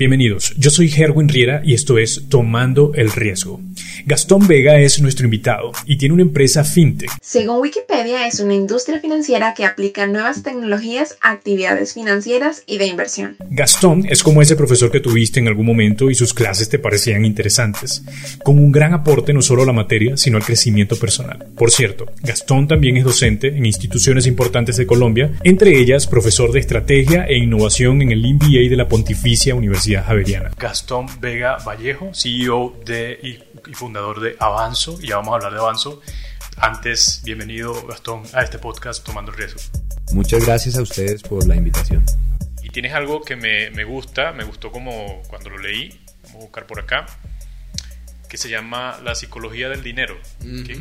Bienvenidos, yo soy Herwin Riera y esto es Tomando el Riesgo. Gastón Vega es nuestro invitado y tiene una empresa fintech. Según Wikipedia, es una industria financiera que aplica nuevas tecnologías a actividades financieras y de inversión. Gastón es como ese profesor que tuviste en algún momento y sus clases te parecían interesantes, con un gran aporte no solo a la materia, sino al crecimiento personal. Por cierto, Gastón también es docente en instituciones importantes de Colombia, entre ellas profesor de estrategia e innovación en el MBA de la Pontificia Universidad Javeriana. Gastón Vega Vallejo, CEO de y fundador de Avanzo, y ya vamos a hablar de Avanzo. Antes, bienvenido Gastón a este podcast Tomando el Riesgo. Muchas gracias a ustedes por la invitación. Y tienes algo que me, me gusta, me gustó como cuando lo leí, vamos a buscar por acá, que se llama La psicología del dinero.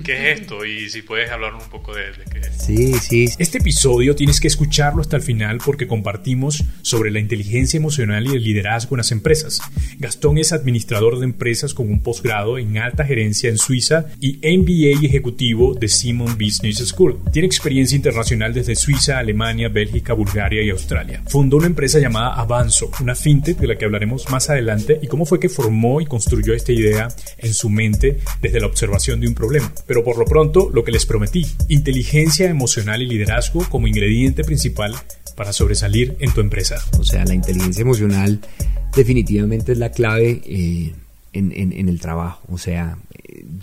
¿Qué, es esto? Y si puedes hablar un poco de, de qué es. Sí, sí. Este episodio tienes que escucharlo hasta el final porque compartimos sobre la inteligencia emocional y el liderazgo en las empresas. Gastón es administrador de empresas con un posgrado en alta gerencia en Suiza y MBA ejecutivo de Simon Business School. Tiene experiencia internacional desde Suiza, Alemania, Bélgica, Bulgaria y Australia. Fundó una empresa llamada Avanzo, una fintech de la que hablaremos más adelante y cómo fue que formó y construyó esta idea en su mente desde la observación de un problema. Pero por lo pronto, lo que les prometí, inteligencia emocional y liderazgo como ingrediente principal para sobresalir en tu empresa. O sea, la inteligencia emocional definitivamente es la clave eh, en, el trabajo. O sea,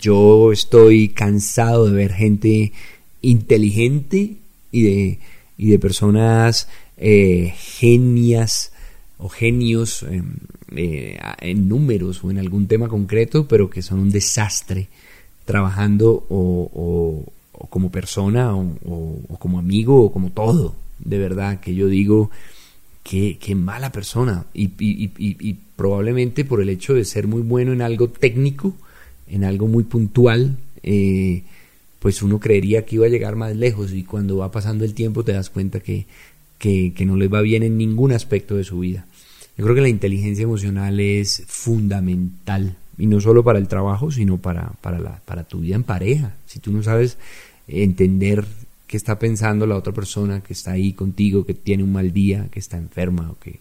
yo estoy cansado de ver gente inteligente y de, y de personas eh, genias o genios eh, en números o en algún tema concreto, pero que son un desastre trabajando o, como persona o, como amigo o como todo. De verdad, que yo digo que, mala persona. Y, y, probablemente por el hecho de ser muy bueno en algo técnico, en algo muy puntual, eh, pues uno creería que iba a llegar más lejos y cuando va pasando el tiempo te das cuenta que, que, que no les va bien en ningún aspecto de su vida. Yo creo que la inteligencia emocional es fundamental, y no solo para el trabajo, sino para, para, la, para tu vida en pareja. Si tú no sabes entender qué está pensando la otra persona que está ahí contigo, que tiene un mal día, que está enferma, o que,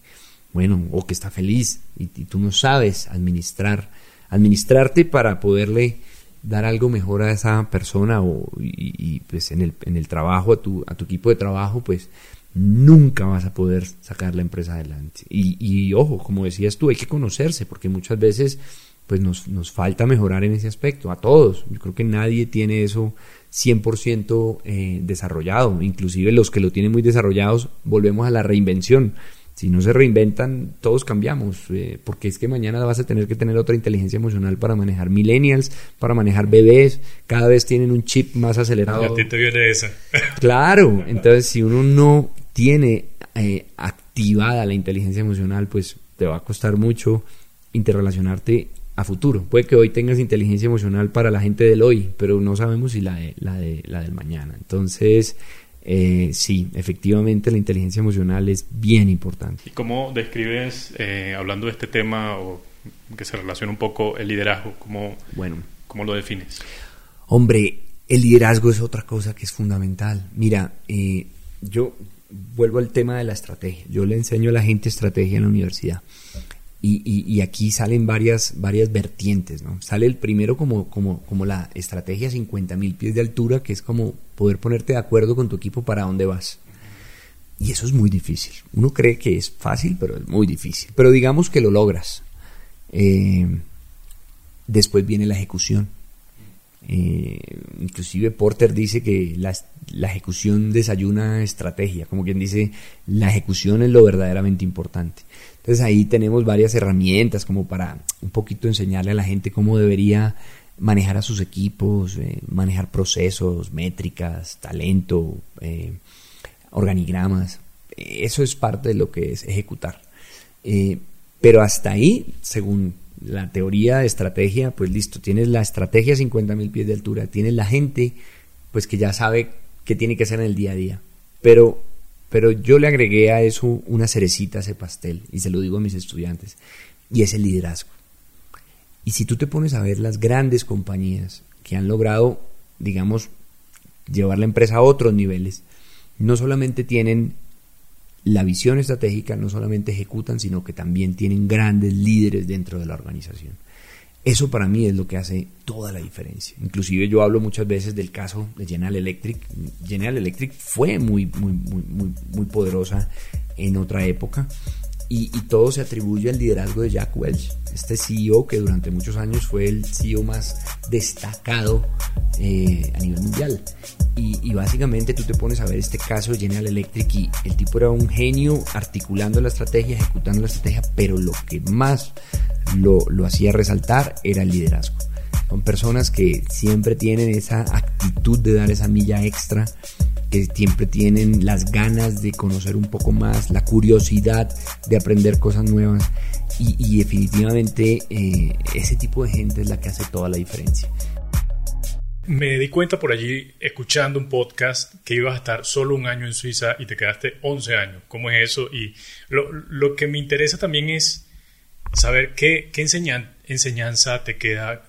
bueno, o que está feliz, y, tú no sabes administrar, administrarte para poderle dar algo mejor a esa persona o y, pues en el, en el trabajo a tu, a tu equipo de trabajo pues nunca vas a poder sacar la empresa adelante. Y, ojo, como decías tú, hay que conocerse, porque muchas veces pues nos, nos, falta mejorar en ese aspecto, a todos. Yo creo que nadie tiene eso 100% eh, desarrollado, inclusive los que lo tienen muy desarrollados, volvemos a la reinvención. Si no se reinventan, todos cambiamos, eh, porque es que mañana vas a tener que tener otra inteligencia emocional para manejar millennials, para manejar bebés, cada vez tienen un chip más acelerado. A ti te viene esa. claro, entonces si uno no tiene eh, activada la inteligencia emocional, pues te va a costar mucho interrelacionarte a futuro. Puede que hoy tengas inteligencia emocional para la gente del hoy, pero no sabemos si la, de, la, de, la del mañana. Entonces, eh, sí, efectivamente la inteligencia emocional es bien importante. ¿Y cómo describes, eh, hablando de este tema, o que se relaciona un poco el liderazgo, cómo, bueno, cómo lo defines? Hombre, el liderazgo es otra cosa que es fundamental. Mira, yo vuelvo al tema de la estrategia. Yo le enseño a la gente estrategia en la universidad. Y, aquí salen varias, varias vertientes, ¿no? Sale el primero como, como, como la estrategia 50.000 pies de altura, que es como poder ponerte de acuerdo con tu equipo para dónde vas. Y eso es muy difícil. Uno cree que es fácil, pero es muy difícil. Pero digamos que lo logras. Eh, después viene la ejecución. Eh, inclusive Porter dice que la, ejecución desayuna estrategia, como quien dice, la ejecución es lo verdaderamente importante. Entonces ahí tenemos varias herramientas como para un poquito enseñarle a la gente cómo debería manejar a sus equipos, eh, manejar procesos, métricas, talento, eh, organigramas. Eso es parte de lo que es ejecutar. pero hasta ahí, según la teoría de estrategia, pues listo, tienes la estrategia a 50.000 pies de altura, tienes la gente, pues que ya sabe qué tiene que hacer en el día a día. Pero, pero yo le agregué a eso una cerecita a ese pastel, y se lo digo a mis estudiantes, y es el liderazgo. Y si tú te pones a ver las grandes compañías que han logrado, digamos, llevar la empresa a otros niveles, no solamente tienen la visión estratégica no solamente ejecutan, sino que también tienen grandes líderes dentro de la organización. Eso para mí es lo que hace toda la diferencia. Inclusive yo hablo muchas veces del caso de General Electric. General Electric fue muy, muy, muy, muy, muy poderosa en otra época y, todo se atribuye al liderazgo de Jack Welch, este CEO que durante muchos años fue el CEO más destacado eh, a nivel mundial. Y, básicamente tú te pones a ver este caso de General Electric y el tipo era un genio articulando la estrategia, ejecutando la estrategia, pero lo que más lo, lo hacía resaltar era el liderazgo. Son personas que siempre tienen esa actitud de dar esa milla extra siempre tienen las ganas de conocer un poco más, la curiosidad de aprender cosas nuevas y, definitivamente eh, ese tipo de gente es la que hace toda la diferencia. Me di cuenta por allí, escuchando un podcast, que ibas a estar solo un año en Suiza y te quedaste 11 años. ¿Cómo es eso? Y lo, que me interesa también es saber qué, qué enseñanza te queda,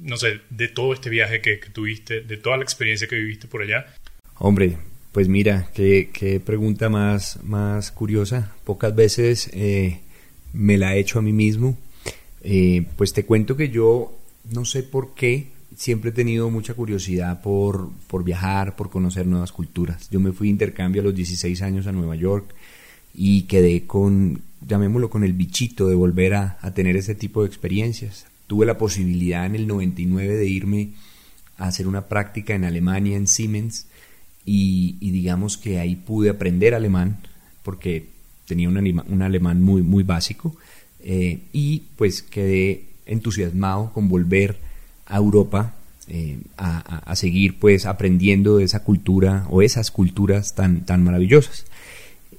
no sé, de todo este viaje que, que, tuviste, de toda la experiencia que viviste por allá Hombre, pues mira, qué, pregunta más, más curiosa. Pocas veces eh, me la he hecho a mí mismo. Eh, pues te cuento que yo no sé por qué siempre he tenido mucha curiosidad por, por viajar, por conocer nuevas culturas. Yo me fui de intercambio a los 16 años a Nueva York y quedé con, llamémoslo, con el bichito de volver a, a tener ese tipo de experiencias. Tuve la posibilidad en el 99 de irme a hacer una práctica en Alemania, en Siemens, y, digamos que ahí pude aprender alemán porque tenía un, alemán muy, muy básico eh, y pues quedé entusiasmado con volver a Europa eh, a, seguir pues aprendiendo de esa cultura o esas culturas tan, tan maravillosas.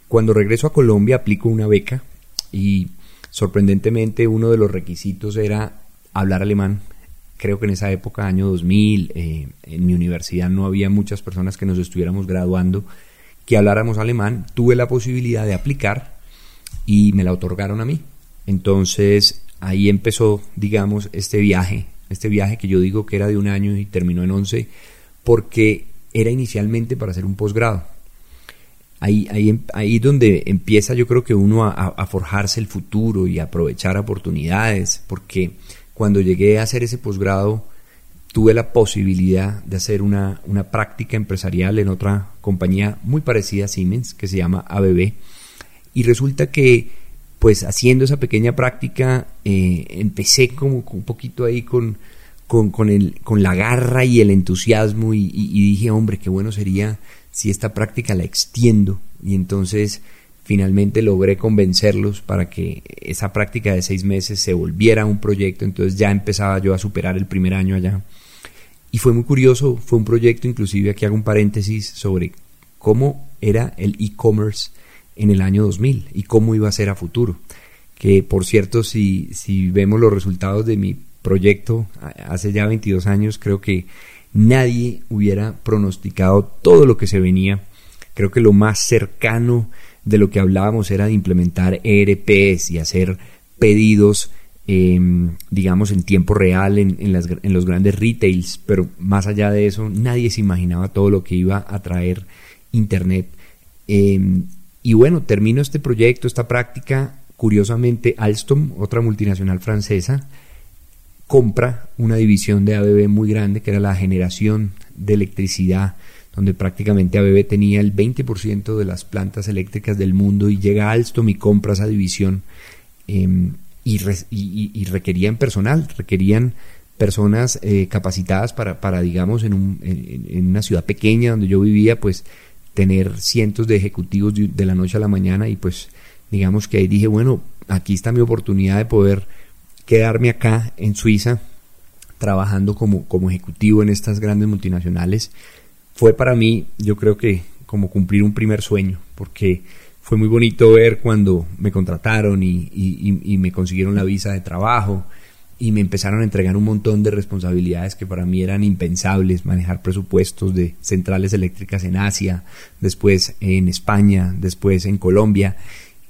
Cuando regreso a Colombia aplico una beca y sorprendentemente uno de los requisitos era hablar alemán creo que en esa época, año 2000, eh, en mi universidad no había muchas personas que nos estuviéramos graduando que habláramos alemán. Tuve la posibilidad de aplicar y me la otorgaron a mí. Entonces ahí empezó, digamos, este viaje, este viaje que yo digo que era de un año y terminó en 11, porque era inicialmente para hacer un posgrado. Ahí, ahí, ahí donde empieza yo creo que uno a, a forjarse el futuro y aprovechar oportunidades, porque cuando llegué a hacer ese posgrado, tuve la posibilidad de hacer una, práctica empresarial en otra compañía muy parecida a Siemens, que se llama ABB. Y resulta que, pues haciendo esa pequeña práctica, eh, empecé como un poquito ahí con, con, el, con la garra y el entusiasmo y, y dije, hombre, qué bueno sería si esta práctica la extiendo. Y entonces finalmente logré convencerlos para que esa práctica de seis meses se volviera un proyecto, entonces ya empezaba yo a superar el primer año allá. Y fue muy curioso, fue un proyecto, inclusive aquí hago un paréntesis sobre cómo era el e-commerce en el año 2000 y cómo iba a ser a futuro. Que por cierto, si, si vemos los resultados de mi proyecto hace ya 22 años, creo que nadie hubiera pronosticado todo lo que se venía. Creo que lo más cercano de lo que hablábamos era de implementar ERPs y hacer pedidos, em, digamos, en tiempo real en, en, los grandes retails, pero más allá de eso, nadie se imaginaba todo lo que iba a traer Internet. Em, y bueno, termino este proyecto, esta práctica. Curiosamente, Alstom, otra multinacional francesa, compra una división de ABB muy grande, que era la generación de electricidad donde prácticamente ABB tenía el 20% de las plantas eléctricas del mundo y llega Alstom y compra esa división em, y, requerían personal, requerían personas eh, capacitadas para, para digamos, en, un, en, una ciudad pequeña donde yo vivía, pues tener cientos de ejecutivos de, la noche a la mañana y pues digamos que ahí dije, bueno, aquí está mi oportunidad de poder quedarme acá en Suiza trabajando como, como ejecutivo en estas grandes multinacionales fue para mí, yo creo que como cumplir un primer sueño, porque fue muy bonito ver cuando me contrataron y, me consiguieron la visa de trabajo y me empezaron a entregar un montón de responsabilidades que para mí eran impensables, manejar presupuestos de centrales eléctricas en Asia, después en España, después en Colombia,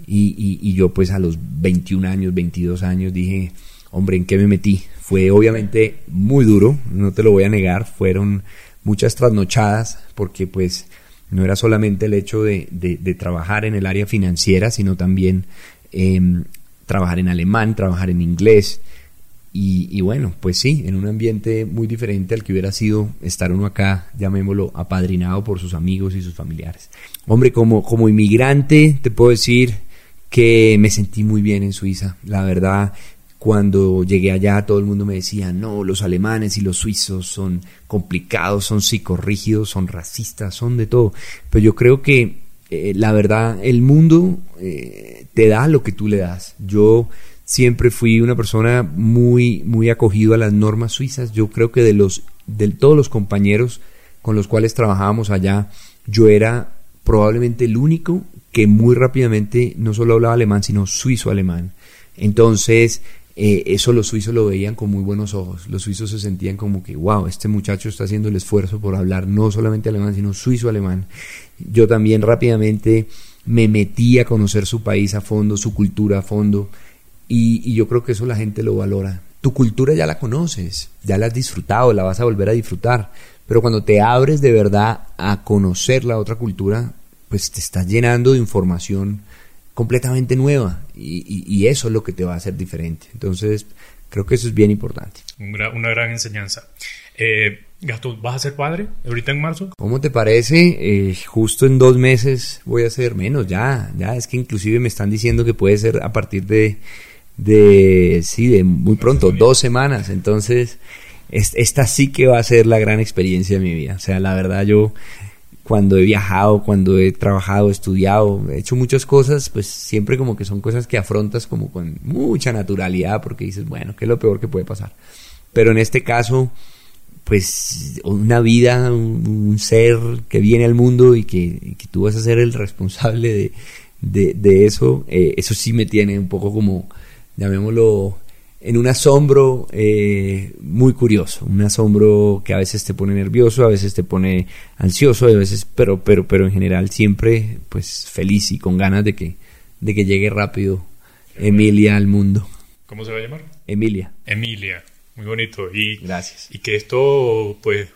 y, y, yo pues a los 21 años, 22 años dije, hombre, ¿en qué me metí? Fue obviamente muy duro, no te lo voy a negar, fueron muchas trasnochadas, porque pues No era solamente el hecho de, trabajar en el área financiera, sino también em, trabajar en alemán, trabajar en inglés. Y, bueno, pues sí, en un ambiente muy diferente al que hubiera sido estar uno acá, llamémoslo, apadrinado por sus amigos y sus familiares. Hombre, como, como inmigrante, te puedo decir que me sentí muy bien en Suiza. La verdad, cuando llegué allá todo el mundo me decía, no, los alemanes y los suizos son complicados, son psicorrígidos, son racistas, son de todo. Pero yo creo que eh, la verdad, el mundo eh, te da lo que tú le das. Yo siempre fui una persona muy, muy acogido a las normas suizas. Yo creo que de los, de todos los compañeros con los cuales trabajábamos allá, yo era probablemente el único que muy rápidamente no solo hablaba alemán, sino suizo-alemán. Entonces, eh, eso los suizos lo veían con muy buenos ojos. Los suizos se sentían como que, wow, este muchacho está haciendo el esfuerzo por hablar no solamente alemán, sino suizo-alemán. Yo también rápidamente me metí a conocer su país a fondo, su cultura a fondo. Y, yo creo que eso la gente lo valora. Tu cultura ya la conoces, ya la has disfrutado, la vas a volver a disfrutar. Pero cuando te abres de verdad a conocer la otra cultura, pues te estás llenando de información completamente nueva y, eso es lo que te va a hacer diferente. Entonces, creo que eso es bien importante. Una, gran enseñanza. Eh, Gastón, ¿vas a ser padre ahorita en marzo? ¿Cómo te parece? Eh, justo en dos meses voy a ser menos, ya, ya, es que inclusive me están diciendo que puede ser a partir de de, sí, de muy pronto, dos semanas. Entonces, esta sí que va a ser la gran experiencia de mi vida. O sea, la verdad yo cuando he viajado, cuando he trabajado, estudiado, he hecho muchas cosas, pues siempre como que son cosas que afrontas como con mucha naturalidad porque dices, bueno, ¿qué es lo peor que puede pasar? Pero en este caso, pues una vida, un, ser que viene al mundo y que, tú vas a ser el responsable de, de, eso, eh, eso sí me tiene un poco como llamémoslo, en un asombro eh, muy curioso, un asombro que a veces te pone nervioso, a veces te pone ansioso, a veces, pero, pero, pero en general siempre, pues feliz y con ganas de que, de que llegue rápido Emilia al mundo. ¿Cómo se va a llamar? Emilia. Emilia, muy bonito. Y, Gracias. Y que esto, pues,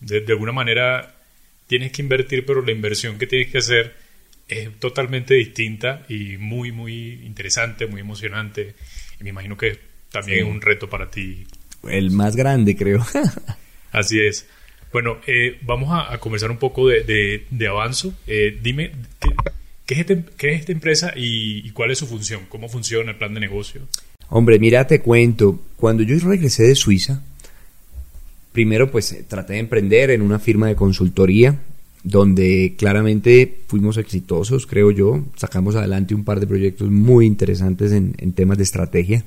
de, de alguna manera tienes que invertir, pero la inversión que tienes que hacer es totalmente distinta y muy, muy interesante, muy emocionante. Y me imagino que también es un reto para ti. El más grande, creo. Así es. Bueno, eh, vamos a, conversar un poco de, de, Avanzo. Eh, dime, ¿qué, es este, ¿qué, es esta empresa y, cuál es su función? ¿Cómo funciona el plan de negocio? Hombre, mira, te cuento. Cuando yo regresé de Suiza, primero pues traté de emprender en una firma de consultoría donde claramente fuimos exitosos, creo yo. Sacamos adelante un par de proyectos muy interesantes en, temas de estrategia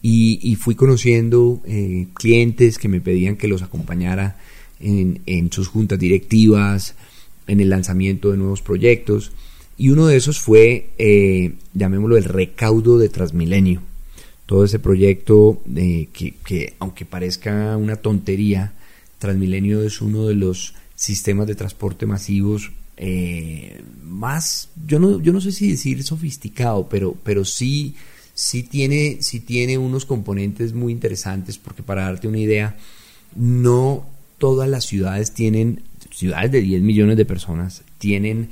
y, fui conociendo eh, clientes que me pedían que los acompañara en, sus juntas directivas, en el lanzamiento de nuevos proyectos. Y uno de esos fue, eh, llamémoslo, el recaudo de Transmilenio. Todo ese proyecto eh, que, que, aunque parezca una tontería, Transmilenio es uno de los sistemas de transporte masivos eh, más, yo no, yo no sé si decir sofisticado, pero, pero sí, sí, tiene, sí tiene unos componentes muy interesantes, porque para darte una idea, no todas las ciudades tienen, ciudades de 10 millones de personas, tienen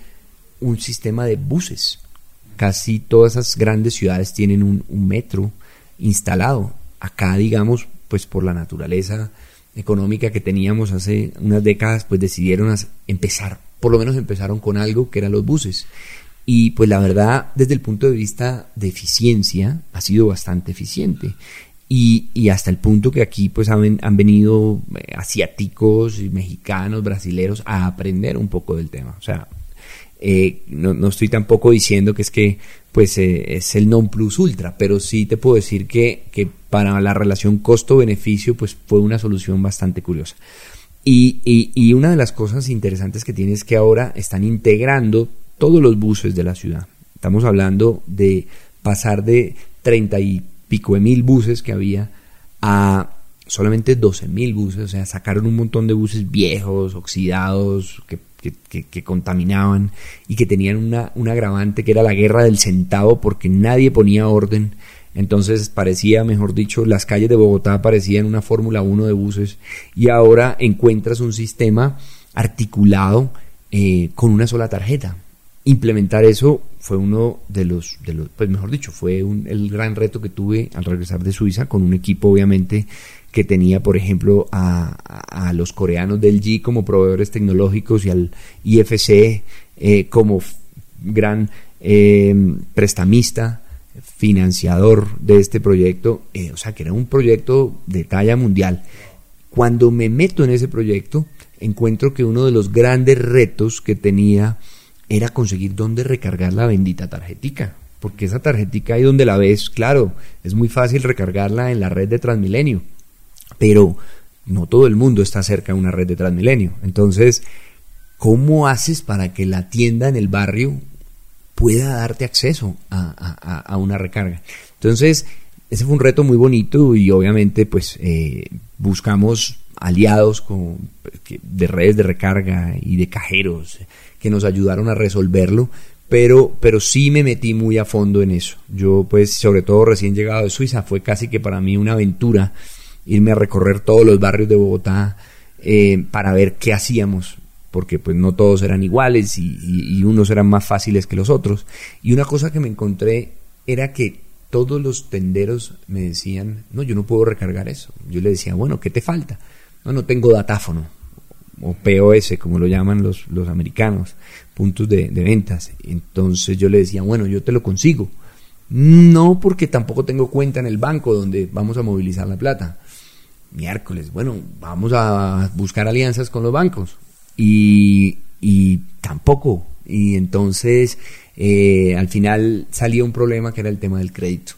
un sistema de buses. Casi todas esas grandes ciudades tienen un, un metro instalado. Acá, digamos, pues por la naturaleza económica que teníamos hace unas décadas, pues decidieron empezar, por lo menos empezaron con algo que eran los buses. Y pues la verdad, desde el punto de vista de eficiencia, ha sido bastante eficiente. Y, y hasta el punto que aquí pues han, venido eh, asiáticos, mexicanos, brasileros a aprender un poco del tema. O sea, eh, no, no, estoy tampoco diciendo que es que pues eh, es el non plus ultra, pero sí te puedo decir que, que para la relación costo-beneficio pues fue una solución bastante curiosa. Y, y, una de las cosas interesantes que tiene es que ahora están integrando todos los buses de la ciudad. Estamos hablando de pasar de treinta y pico de mil buses que había a solamente 12 mil buses, o sea, sacaron un montón de buses viejos, oxidados, que que, contaminaban y que tenían una, un agravante que era la guerra del centavo porque nadie ponía orden. Entonces parecía, mejor dicho, las calles de Bogotá parecían una Fórmula 1 de buses y ahora encuentras un sistema articulado eh, con una sola tarjeta. Implementar eso fue uno de los, de los pues mejor dicho, fue el gran reto que tuve al regresar de Suiza con un equipo obviamente que tenía, por ejemplo, a, los coreanos del G como proveedores tecnológicos y al IFC eh, como gran eh, prestamista, financiador de este proyecto, eh, o sea que era un proyecto de talla mundial. Cuando me meto en ese proyecto, encuentro que uno de los grandes retos que tenía era conseguir dónde recargar la bendita tarjetica. Porque esa tarjetica ahí donde la ves, claro, es muy fácil recargarla en la red de Transmilenio pero no todo el mundo está cerca de una red de Transmilenio. Entonces, ¿cómo haces para que la tienda en el barrio pueda darte acceso a, una recarga? Entonces, ese fue un reto muy bonito y obviamente pues eh, buscamos aliados con, de redes de recarga y de cajeros que nos ayudaron a resolverlo, pero, pero sí me metí muy a fondo en eso. Yo pues sobre todo recién llegado de Suiza fue casi que para mí una aventura irme a recorrer todos los barrios de Bogotá eh, para ver qué hacíamos, porque pues no todos eran iguales y, unos eran más fáciles que los otros. Y una cosa que me encontré era que todos los tenderos me decían, no, yo no puedo recargar eso. Yo le decía, bueno, ¿qué te falta? No, no tengo datáfono, o POS, como lo llaman los, los americanos, puntos de, de ventas. Entonces yo le decía, bueno, yo te lo consigo. No porque tampoco tengo cuenta en el banco donde vamos a movilizar la plata miércoles, bueno, vamos a buscar alianzas con los bancos. Y, tampoco. Y entonces, eh, al final salía un problema que era el tema del crédito.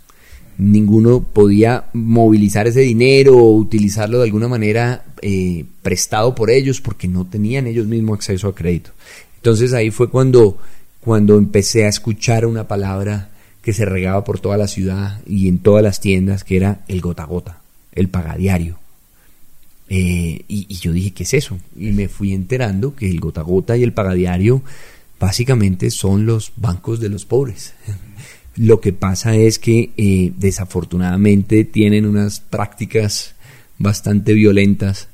Ninguno podía movilizar ese dinero o utilizarlo de alguna manera eh, prestado por ellos porque no tenían ellos mismos acceso a crédito. Entonces ahí fue cuando, cuando empecé a escuchar una palabra que se regaba por toda la ciudad y en todas las tiendas, que era el gota gota, el pagadiario. Eh, y, yo dije, ¿qué es eso? Y me fui enterando que el gota gota y el pagadiario básicamente son los bancos de los pobres. Lo que pasa es que eh, desafortunadamente tienen unas prácticas bastante violentas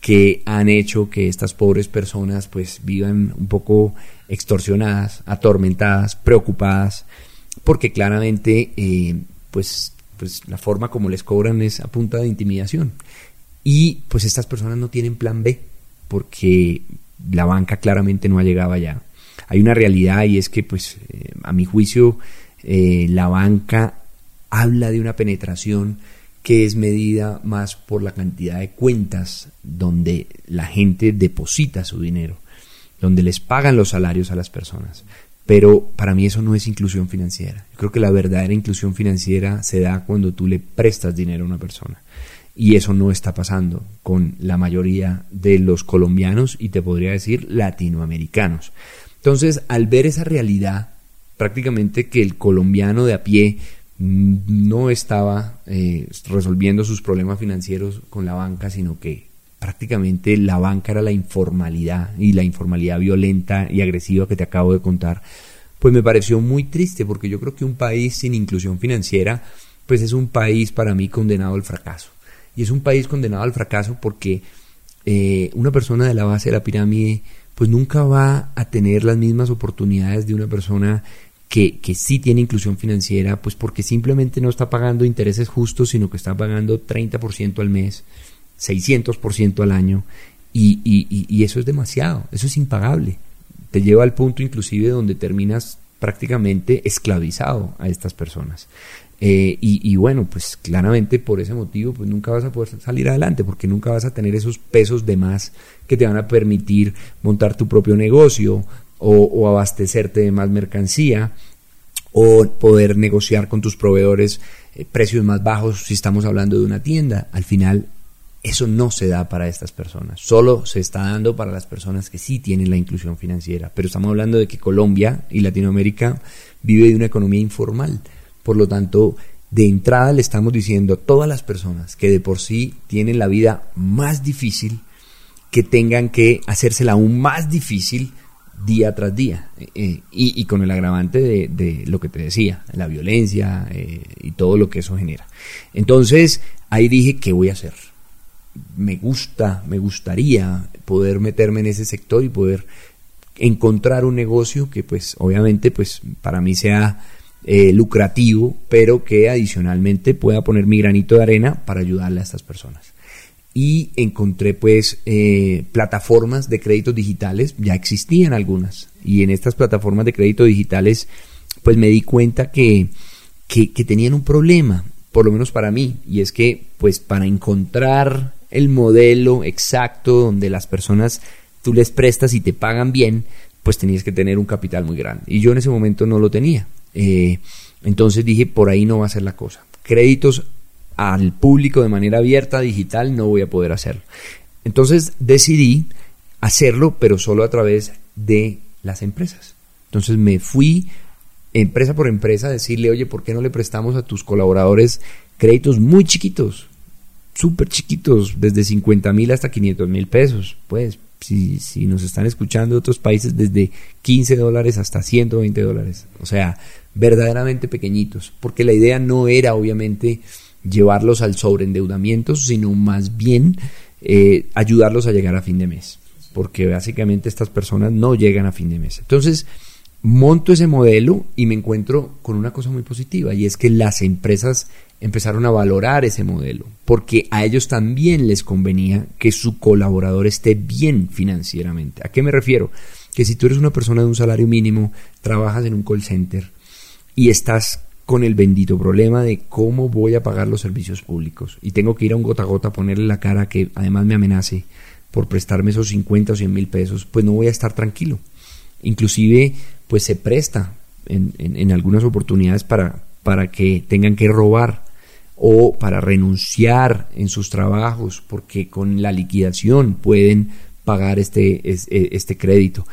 que han hecho que estas pobres personas pues vivan un poco extorsionadas, atormentadas, preocupadas, porque claramente eh, pues, pues la forma como les cobran es a punta de intimidación. Y pues estas personas no tienen plan B porque la banca claramente no ha llegado allá. Hay una realidad y es que pues eh, a mi juicio eh, la banca habla de una penetración que es medida más por la cantidad de cuentas donde la gente deposita su dinero, donde les pagan los salarios a las personas. Pero para mí eso no es inclusión financiera. Yo creo que la verdadera inclusión financiera se da cuando tú le prestas dinero a una persona. Y eso no está pasando con la mayoría de los colombianos y te podría decir latinoamericanos. Entonces, al ver esa realidad, prácticamente que el colombiano de a pie mm, no estaba eh, resolviendo sus problemas financieros con la banca, sino que prácticamente la banca era la informalidad y la informalidad violenta y agresiva que te acabo de contar, pues me pareció muy triste porque yo creo que un país sin inclusión financiera, pues es un país para mí condenado al fracaso. Y es un país condenado al fracaso porque eh, una persona de la base de la pirámide pues nunca va a tener las mismas oportunidades de una persona que, que sí tiene inclusión financiera, pues porque simplemente no está pagando intereses justos, sino que está pagando 30% al mes, 600% al año, y, y, y eso es demasiado, eso es impagable. Te lleva al punto inclusive donde terminas prácticamente esclavizado a estas personas. Eh, y, bueno, pues claramente por ese motivo, pues nunca vas a poder salir adelante, porque nunca vas a tener esos pesos de más que te van a permitir montar tu propio negocio o, abastecerte de más mercancía o poder negociar con tus proveedores eh, precios más bajos si estamos hablando de una tienda. Al final, eso no se da para estas personas, solo se está dando para las personas que sí tienen la inclusión financiera. Pero estamos hablando de que Colombia y Latinoamérica vive de una economía informal por lo tanto, de entrada le estamos diciendo a todas las personas que de por sí tienen la vida más difícil, que tengan que hacérsela aún más difícil día tras día. Eh, y, con el agravante de, lo que te decía, la violencia eh, y todo lo que eso genera. Entonces, ahí dije, ¿qué voy a hacer? Me gusta, me gustaría poder meterme en ese sector y poder encontrar un negocio que pues obviamente pues para mí sea eh, lucrativo, pero que adicionalmente pueda poner mi granito de arena para ayudarle a estas personas. Y encontré pues eh, plataformas de créditos digitales, ya existían algunas, y en estas plataformas de crédito digitales pues me di cuenta que, que, que tenían un problema, por lo menos para mí, y es que pues para encontrar el modelo exacto donde las personas tú les prestas y te pagan bien, pues tenías que tener un capital muy grande. Y yo en ese momento no lo tenía. Eh, entonces dije, por ahí no va a ser la cosa. Créditos al público de manera abierta, digital, no voy a poder hacerlo. Entonces decidí hacerlo, pero solo a través de las empresas. Entonces me fui empresa por empresa a decirle, oye, ¿por qué no le prestamos a tus colaboradores créditos muy chiquitos? Súper chiquitos, desde 50 mil hasta 500 mil pesos. Pues si, si nos están escuchando de otros países, desde 15 dólares hasta 120 dólares. O sea, verdaderamente pequeñitos, porque la idea no era obviamente llevarlos al sobreendeudamiento, sino más bien eh, ayudarlos a llegar a fin de mes, porque básicamente estas personas no llegan a fin de mes. Entonces, monto ese modelo y me encuentro con una cosa muy positiva, y es que las empresas empezaron a valorar ese modelo, porque a ellos también les convenía que su colaborador esté bien financieramente. ¿A qué me refiero? Que si tú eres una persona de un salario mínimo, trabajas en un call center y estás con el bendito problema de cómo voy a pagar los servicios públicos y tengo que ir a un gota a gota a ponerle la cara que además me amenace por prestarme esos 50 o 100 mil pesos, pues no voy a estar tranquilo. Inclusive, pues se presta en, en algunas oportunidades para, para que tengan que robar o para renunciar en sus trabajos porque con la liquidación pueden pagar este, e, este crédito.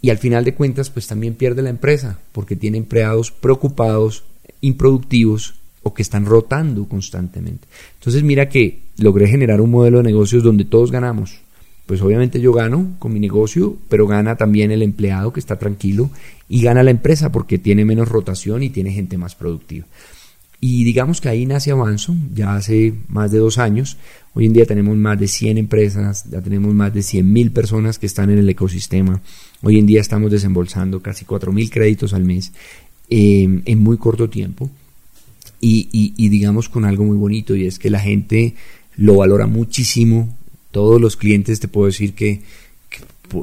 Y al final de cuentas, pues también pierde la empresa porque tiene empleados preocupados, improductivos o que están rotando constantemente. Entonces mira que logré generar un modelo de negocios donde todos ganamos. Pues obviamente yo gano con mi negocio, pero gana también el empleado que está tranquilo y gana la empresa porque tiene menos rotación y tiene gente más productiva. Y digamos que ahí nace Avanzo, ya hace más de dos años. Hoy en día tenemos más de 100 empresas, ya tenemos más de 100 mil personas que están en el ecosistema. Hoy en día estamos desembolsando casi 4 mil créditos al mes eh, en muy corto tiempo. Y, y, digamos con algo muy bonito y es que la gente lo valora muchísimo. Todos los clientes te puedo decir que,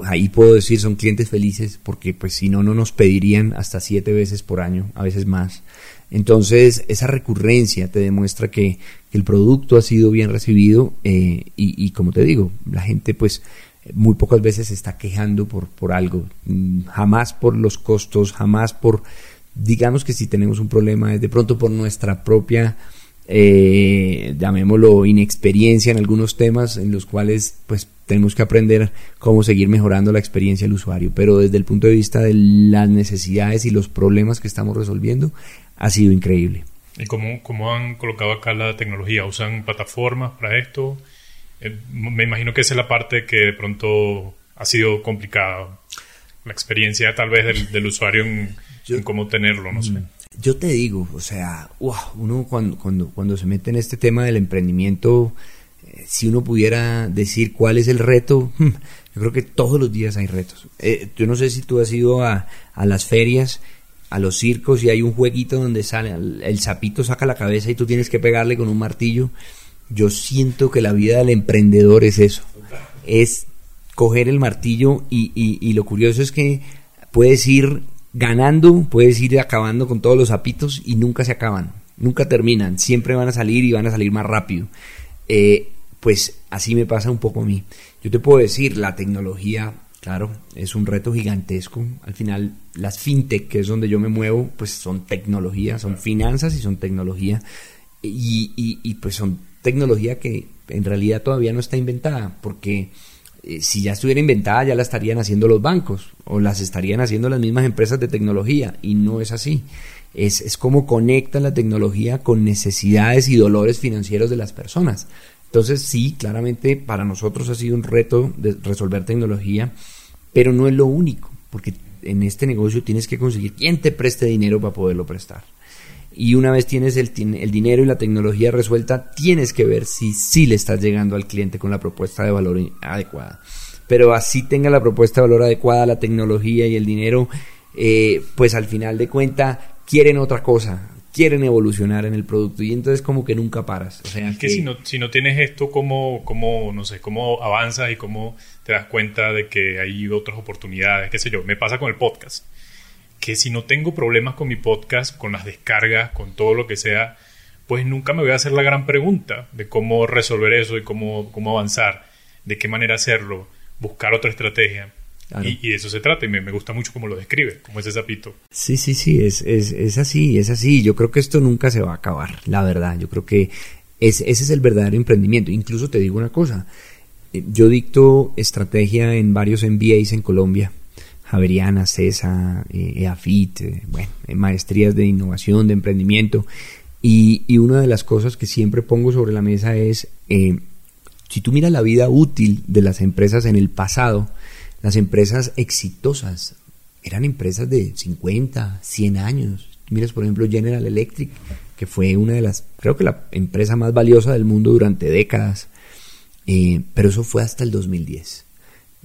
ahí puedo decir son clientes felices porque pues si no no nos pedirían hasta siete veces por año, a veces más. Entonces, esa recurrencia te demuestra que, el producto ha sido bien recibido eh, y, como te digo, la gente pues muy pocas veces se está quejando por, por algo, mm, jamás por los costos, jamás por, digamos que si tenemos un problema es de pronto por nuestra propia, eh, llamémoslo, inexperiencia en algunos temas en los cuales pues tenemos que aprender cómo seguir mejorando la experiencia del usuario, pero desde el punto de vista de las necesidades y los problemas que estamos resolviendo, ha sido increíble. ¿Y cómo, cómo han colocado acá la tecnología? ¿Usan plataformas para esto? Eh, me imagino que esa es la parte que de pronto ha sido complicada. La experiencia tal vez del, usuario en, cómo tenerlo, no sé. Yo te digo, o sea, uno cuando, cuando, cuando se mete en este tema del emprendimiento, eh, si uno pudiera decir cuál es el reto, yo creo que todos los días hay retos. Eh, yo no sé si tú has ido a, a las ferias a los circos y hay un jueguito donde sale, el sapito saca la cabeza y tú tienes que pegarle con un martillo. Yo siento que la vida del emprendedor es eso, es coger el martillo y, y, lo curioso es que puedes ir ganando, puedes ir acabando con todos los sapitos y nunca se acaban, nunca terminan, siempre van a salir y van a salir más rápido. Eh, pues así me pasa un poco a mí. Yo te puedo decir, la tecnología Claro, es un reto gigantesco. Al final, las fintech, que es donde yo me muevo, pues son tecnología, son finanzas y son tecnología. Y, y, pues son tecnología que en realidad todavía no está inventada, porque eh, si ya estuviera inventada ya la estarían haciendo los bancos o las estarían haciendo las mismas empresas de tecnología y no es así. Es, es como conecta la tecnología con necesidades y dolores financieros de las personas. Entonces sí, claramente para nosotros ha sido un reto de resolver tecnología, pero no es lo único, porque en este negocio tienes que conseguir quien te preste dinero para poderlo prestar. Y una vez tienes el, el dinero y la tecnología resuelta, tienes que ver si sí le estás llegando al cliente con la propuesta de valor adecuada. pero así tenga la propuesta de valor adecuada, la tecnología y el dinero, eh, pues al final de cuenta quieren otra cosa, quieren evolucionar en el producto y entonces como que nunca paras. O sea, es que, si, no, si no tienes esto, ¿cómo, cómo, no sé, cómo avanzas y cómo te das cuenta de que hay otras oportunidades? ¿Qué sé yo? Me pasa con el podcast. Que si no tengo problemas con mi podcast, con las descargas, con todo lo que sea, pues nunca me voy a hacer la gran pregunta de cómo resolver eso y cómo, cómo avanzar, de qué manera hacerlo, buscar otra estrategia. Y, de eso se trata, y me, gusta mucho cómo lo describe, como ese sapito. Sí, sí, sí, es, es, es, así, es así. Yo creo que esto nunca se va a acabar, la verdad. Yo creo que es, ese es el verdadero emprendimiento. Incluso te digo una cosa, eh, yo dicto estrategia en varios MBAs en Colombia, Javeriana, CESA, eh, EAFIT, eh, bueno, maestrías de innovación, de emprendimiento. Y, una de las cosas que siempre pongo sobre la mesa es, si tú miras la vida útil de las empresas en el pasado, las empresas exitosas eran empresas de 50, 100 años. Miras, por ejemplo, General Electric, que fue una de las, creo que la empresa más valiosa del mundo durante décadas. Eh, pero eso fue hasta el 2010.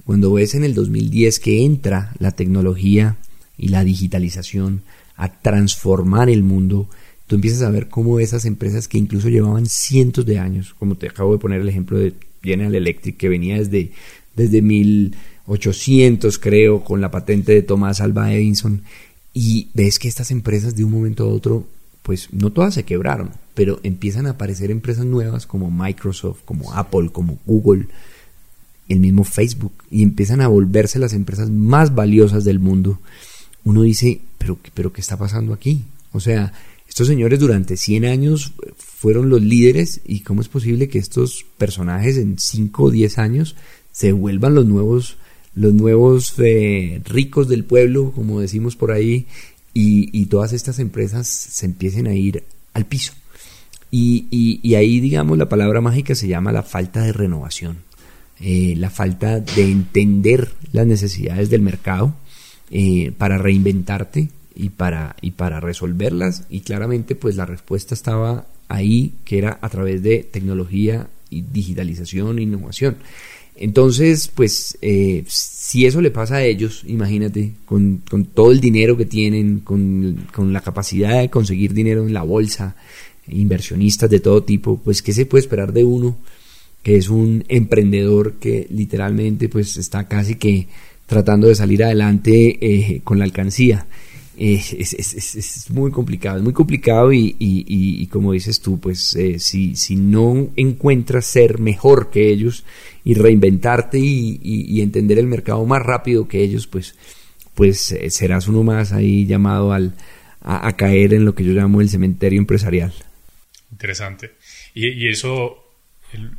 Cuando ves en el 2010 que entra la tecnología y la digitalización a transformar el mundo, tú empiezas a ver cómo esas empresas que incluso llevaban cientos de años, como te acabo de poner el ejemplo de General Electric, que venía desde, desde mil 800 creo, con la patente de Thomas Alva Edison, y ves que estas empresas de un momento a otro, pues no todas se quebraron, pero empiezan a aparecer empresas nuevas como Microsoft, como Apple, como Google, el mismo Facebook, y empiezan a volverse las empresas más valiosas del mundo. Uno dice, pero, pero ¿qué está pasando aquí? O sea, estos señores durante 100 años fueron los líderes y cómo es posible que estos personajes en 5 o 10 años se vuelvan los nuevos los nuevos eh, ricos del pueblo, como decimos por ahí, y, todas estas empresas se empiecen a ir al piso. Y, ahí, digamos, la palabra mágica se llama la falta de renovación, eh, la falta de entender las necesidades del mercado eh, para reinventarte y para, y para resolverlas. Y claramente, pues la respuesta estaba ahí, que era a través de tecnología y digitalización e innovación. Entonces, pues, eh, si eso le pasa a ellos, imagínate, con, todo el dinero que tienen, con, la capacidad de conseguir dinero en la bolsa, inversionistas de todo tipo, pues, ¿qué se puede esperar de uno que es un emprendedor que literalmente, pues, está casi que tratando de salir adelante eh, con la alcancía? Eh, es, es, muy complicado, es muy complicado y, como dices tú, pues eh, si, si no encuentras ser mejor que ellos y reinventarte y, entender el mercado más rápido que ellos, pues, pues serás uno más ahí llamado al, a, caer en lo que yo llamo el cementerio empresarial. Interesante. Y, eso,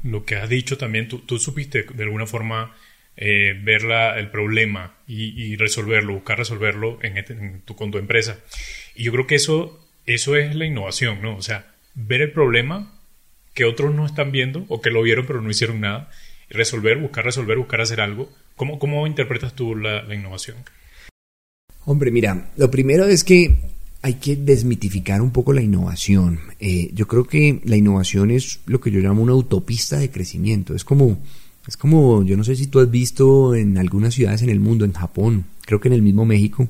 lo que has dicho también, tú, supiste de alguna forma eh, ver el problema y, resolverlo, buscar resolverlo en, este, tu, con tu empresa. Y yo creo que eso, eso es la innovación, ¿no? O sea, ver el problema que otros no están viendo o que lo vieron pero no hicieron nada, resolver, buscar resolver, buscar hacer algo. ¿Cómo, cómo interpretas tú la, innovación? Hombre, mira, lo primero es que hay que desmitificar un poco la innovación. Eh, yo creo que la innovación es lo que yo llamo una autopista de crecimiento. Es como es como, yo no sé si tú has visto en algunas ciudades en el mundo, en Japón, creo que en el mismo México,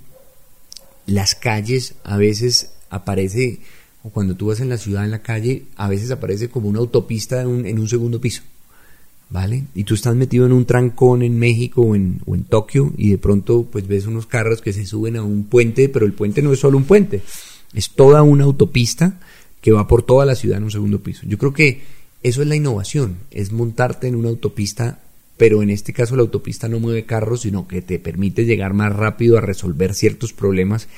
las calles a veces aparece, o cuando tú vas en la ciudad, en la calle, a veces aparece como una autopista en un, en un segundo piso. ¿Vale? Y tú estás metido en un trancón en México o en, Tokio y de pronto pues ves unos carros que se suben a un puente, pero el puente no es solo un puente, es toda una autopista que va por toda la ciudad en un segundo piso. Yo creo que eso es la innovación, es montarte en una autopista, pero en este caso la autopista no mueve carros, sino que te permite llegar más rápido a resolver ciertos problemas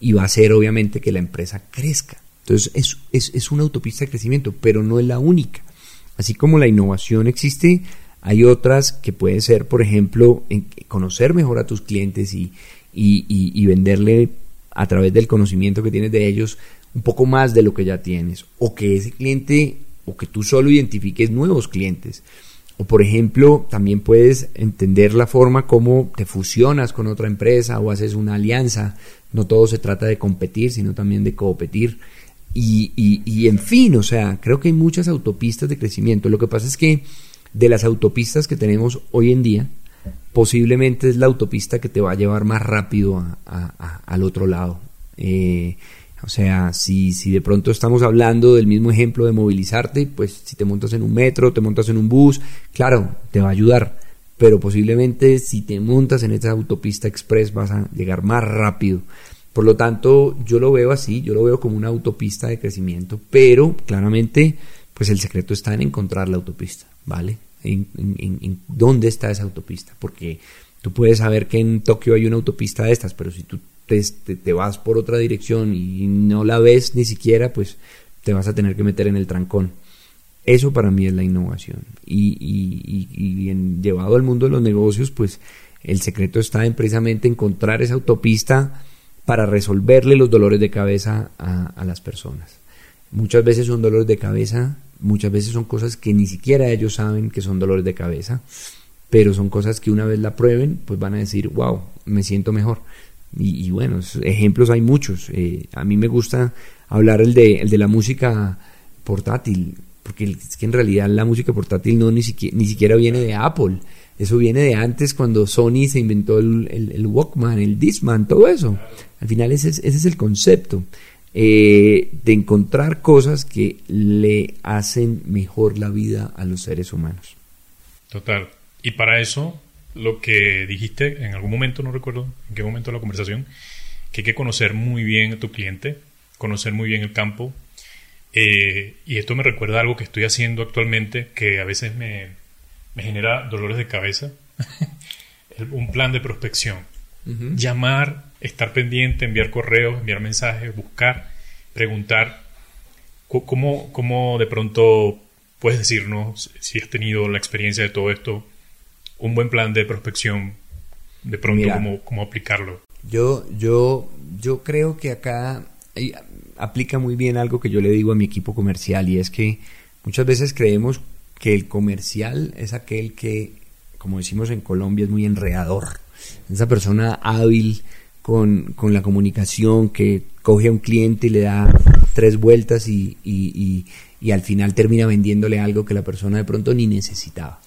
y va a hacer obviamente que la empresa crezca. Entonces es, es, una autopista de crecimiento, pero no es la única. Así como la innovación existe, hay otras que pueden ser, por ejemplo, conocer mejor a tus clientes y, y, y, venderle a través del conocimiento que tienes de ellos un poco más de lo que ya tienes. O que ese cliente o que tú solo identifiques nuevos clientes. O por ejemplo, también puedes entender la forma como te fusionas con otra empresa o haces una alianza. No todo se trata de competir, sino también de competir. Y, y, en fin, o sea, creo que hay muchas autopistas de crecimiento. Lo que pasa es que de las autopistas que tenemos hoy en día, posiblemente es la autopista que te va a llevar más rápido al otro lado. Eh, o sea, si, si de pronto estamos hablando del mismo ejemplo de movilizarte, pues si te montas en un metro, te montas en un bus, claro, te va a ayudar. Pero posiblemente si te montas en esa autopista express vas a llegar más rápido. Por lo tanto, yo lo veo así, yo lo veo como una autopista de crecimiento, pero claramente, pues el secreto está en encontrar la autopista, ¿vale? En, dónde está esa autopista, porque tú puedes saber que en Tokio hay una autopista de estas, pero si tú te, vas por otra dirección y no la ves ni siquiera, pues te vas a tener que meter en el trancón. Eso para mí es la innovación. Y, y, y, en, llevado al mundo de los negocios, pues el secreto está en precisamente encontrar esa autopista para resolverle los dolores de cabeza a, las personas. Muchas veces son dolores de cabeza, muchas veces son cosas que ni siquiera ellos saben que son dolores de cabeza, pero son cosas que una vez la prueben, pues van a decir, wow, me siento mejor. Y, bueno, ejemplos hay muchos. Eh, a mí me gusta hablar el de, el de la música portátil, porque es que en realidad la música portátil no ni siquiera, ni siquiera viene de Apple. Eso viene de antes cuando Sony se inventó el, el Walkman, el Discman, todo eso. Al final ese es, ese es el concepto. Eh, de encontrar cosas que le hacen mejor la vida a los seres humanos. Total. Y para eso, lo que dijiste en algún momento, no recuerdo en qué momento de la conversación, que hay que conocer muy bien a tu cliente, conocer muy bien el campo. Eh, y esto me recuerda a algo que estoy haciendo actualmente que a veces me, me genera dolores de cabeza. Un plan de prospección. Llamar estar pendiente, enviar correos, enviar mensajes, buscar, preguntar. ¿Cómo, cómo de pronto puedes decirnos si has tenido la experiencia de todo esto? Un buen plan de prospección, de pronto, cómo, aplicarlo. Yo, yo, yo creo que acá aplica muy bien algo que yo le digo a mi equipo comercial y es que muchas veces creemos que el comercial es aquel que, como decimos en Colombia, es muy enredador. Esa persona hábil con, con, la comunicación, que coge a un cliente y le da tres vueltas y, y, y, al final termina vendiéndole algo que la persona de pronto ni necesitaba.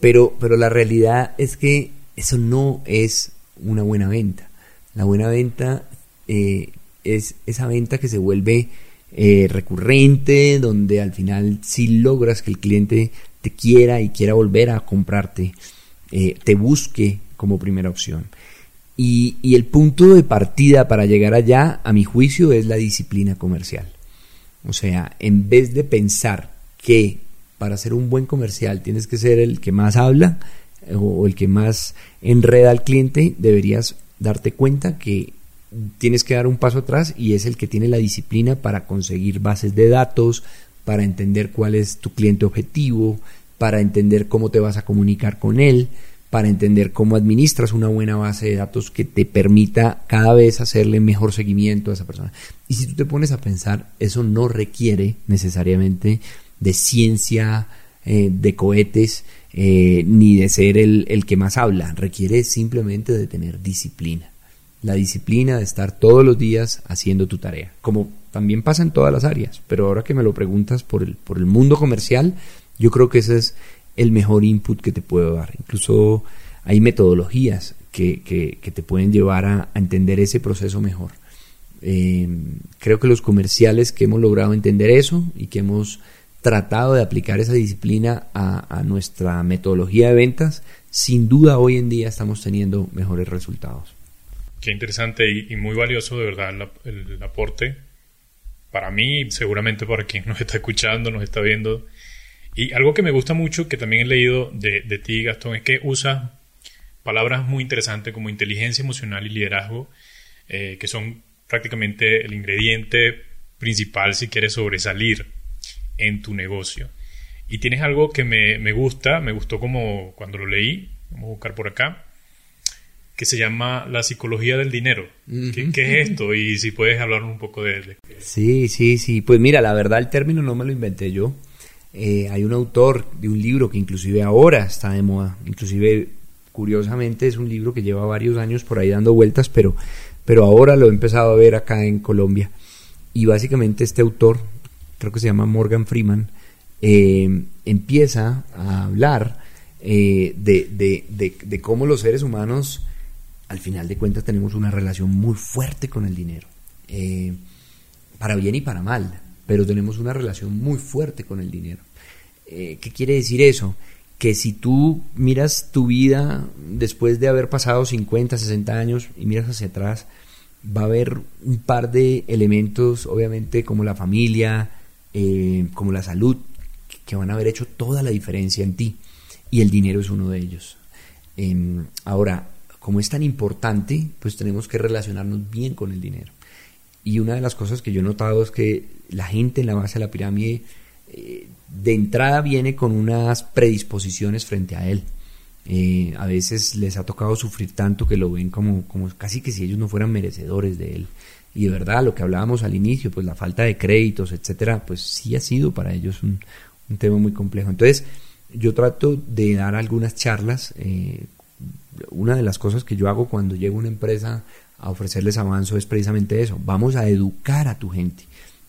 Pero, pero la realidad es que eso no es una buena venta. La buena venta eh, es esa venta que se vuelve eh, recurrente, donde al final si logras que el cliente te quiera y quiera volver a comprarte, eh, te busque como primera opción. Y, el punto de partida para llegar allá, a mi juicio, es la disciplina comercial. O sea, en vez de pensar que para ser un buen comercial tienes que ser el que más habla eh, o el que más enreda al cliente, deberías darte cuenta que tienes que dar un paso atrás y es el que tiene la disciplina para conseguir bases de datos, para entender cuál es tu cliente objetivo, para entender cómo te vas a comunicar con él, para entender cómo administras una buena base de datos que te permita cada vez hacerle mejor seguimiento a esa persona. Y si tú te pones a pensar, eso no requiere necesariamente de ciencia, eh, de cohetes, eh, ni de ser el, el que más habla, requiere simplemente de tener disciplina. La disciplina de estar todos los días haciendo tu tarea, como también pasa en todas las áreas, pero ahora que me lo preguntas por el, por el mundo comercial, yo creo que ese es el mejor input que te puedo dar. Incluso hay metodologías que, que, te pueden llevar a, entender ese proceso mejor. Eh, creo que los comerciales que hemos logrado entender eso y que hemos tratado de aplicar esa disciplina a, nuestra metodología de ventas, sin duda hoy en día estamos teniendo mejores resultados. Qué interesante y, muy valioso de verdad el, el, aporte para mí, seguramente para quien nos está escuchando, nos está viendo y algo que me gusta mucho, que también he leído de, ti, Gastón, es que usa palabras muy interesantes como inteligencia emocional y liderazgo, eh, que son prácticamente el ingrediente principal si quieres sobresalir en tu negocio. Y tienes algo que me, me, gusta, me gustó como cuando lo leí, vamos a buscar por acá, que se llama la psicología del dinero. ¿Qué, es esto? Y si puedes hablar un poco de, de... Sí, sí, sí. Pues mira, la verdad el término no me lo inventé yo. Eh, hay un autor de un libro que inclusive ahora está de moda, inclusive curiosamente es un libro que lleva varios años por ahí dando vueltas, pero, pero ahora lo he empezado a ver acá en Colombia. Y básicamente este autor, creo que se llama Morgan Freeman, eh, empieza a hablar eh, de, cómo los seres humanos, al final de cuentas, tenemos una relación muy fuerte con el dinero. Eh, para bien y para mal, pero tenemos una relación muy fuerte con el dinero. Eh, ¿Qué quiere decir eso? Que si tú miras tu vida después de haber pasado 50, 60 años y miras hacia atrás, va a haber un par de elementos, obviamente, como la familia, como la salud, que van a haber hecho toda la diferencia en ti y el dinero es uno de ellos. Em, ahora, como es tan importante, pues tenemos que relacionarnos bien con el dinero. Y una de las cosas que yo he notado es que la gente en la base de la pirámide eh, de entrada viene con unas predisposiciones frente a él. Eh, a veces les ha tocado sufrir tanto que lo ven como, como casi que si ellos no fueran merecedores de él. Y de verdad, lo que hablábamos al inicio, pues la falta de créditos, etcétera, pues sí ha sido para ellos un, un tema muy complejo. Entonces, yo trato de dar algunas charlas. Eh, una de las cosas que yo hago cuando llego a una empresa a ofrecerles avanzo es precisamente eso. Vamos a educar a tu gente.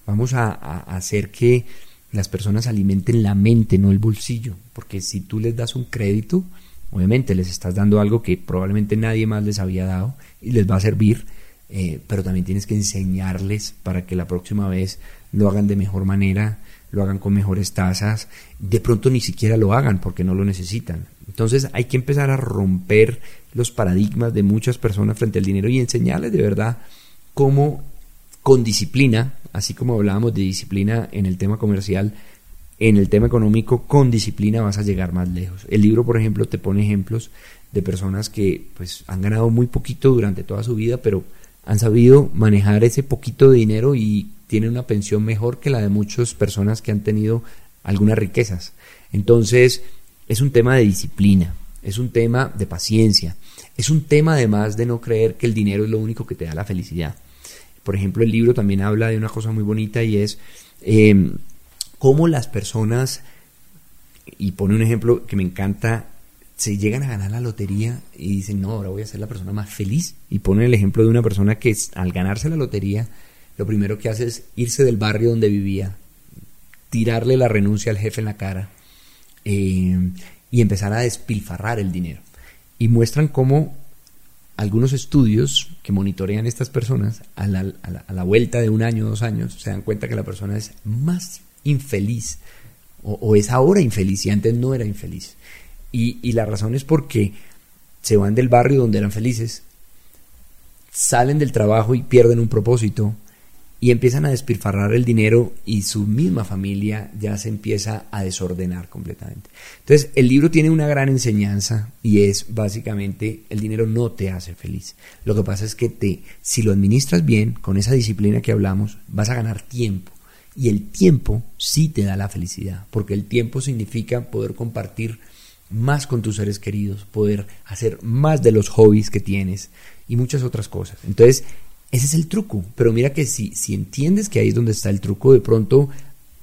Vamos a, hacer que las personas alimenten la mente, no el bolsillo. Porque si tú les das un crédito, obviamente les estás dando algo que probablemente nadie más les había dado y les va a servir. Eh, pero también tienes que enseñarles para que la próxima vez lo hagan de mejor manera lo hagan con mejores tasas, de pronto ni siquiera lo hagan porque no lo necesitan. Entonces hay que empezar a romper los paradigmas de muchas personas frente al dinero y enseñarles de verdad cómo con disciplina, así como hablábamos de disciplina en el tema comercial, en el tema económico, con disciplina vas a llegar más lejos. El libro, por ejemplo, te pone ejemplos de personas que pues han ganado muy poquito durante toda su vida, pero han sabido manejar ese poquito de dinero y tiene una pensión mejor que la de muchas personas que han tenido algunas riquezas. Entonces, es un tema de disciplina, es un tema de paciencia, es un tema además de no creer que el dinero es lo único que te da la felicidad. Por ejemplo, el libro también habla de una cosa muy bonita y es eh, cómo las personas, y pone un ejemplo que me encanta, se llegan a ganar la lotería y dicen, no, ahora voy a ser la persona más feliz. Y pone el ejemplo de una persona que al ganarse la lotería lo primero que hace es irse del barrio donde vivía, tirarle la renuncia al jefe en la cara eh, y empezar a despilfarrar el dinero. Y muestran cómo algunos estudios que monitorean estas personas a la, vuelta de un año, dos años, se dan cuenta que la persona es más infeliz o, es ahora infeliz y antes no era infeliz. Y, y la razón es porque se van del barrio donde eran felices, salen del trabajo y pierden un propósito, y empiezan a despilfarrar el dinero y su misma familia ya se empieza a desordenar completamente. Entonces, el libro tiene una gran enseñanza y es básicamente el dinero no te hace feliz. Lo que pasa es que te si lo administras bien con esa disciplina que hablamos, vas a ganar tiempo. Y el tiempo sí te da la felicidad, porque el tiempo significa poder compartir más con tus seres queridos, poder hacer más de los hobbies que tienes y muchas otras cosas. Entonces, ese es el truco. Pero mira que si, si entiendes que ahí es donde está el truco, de pronto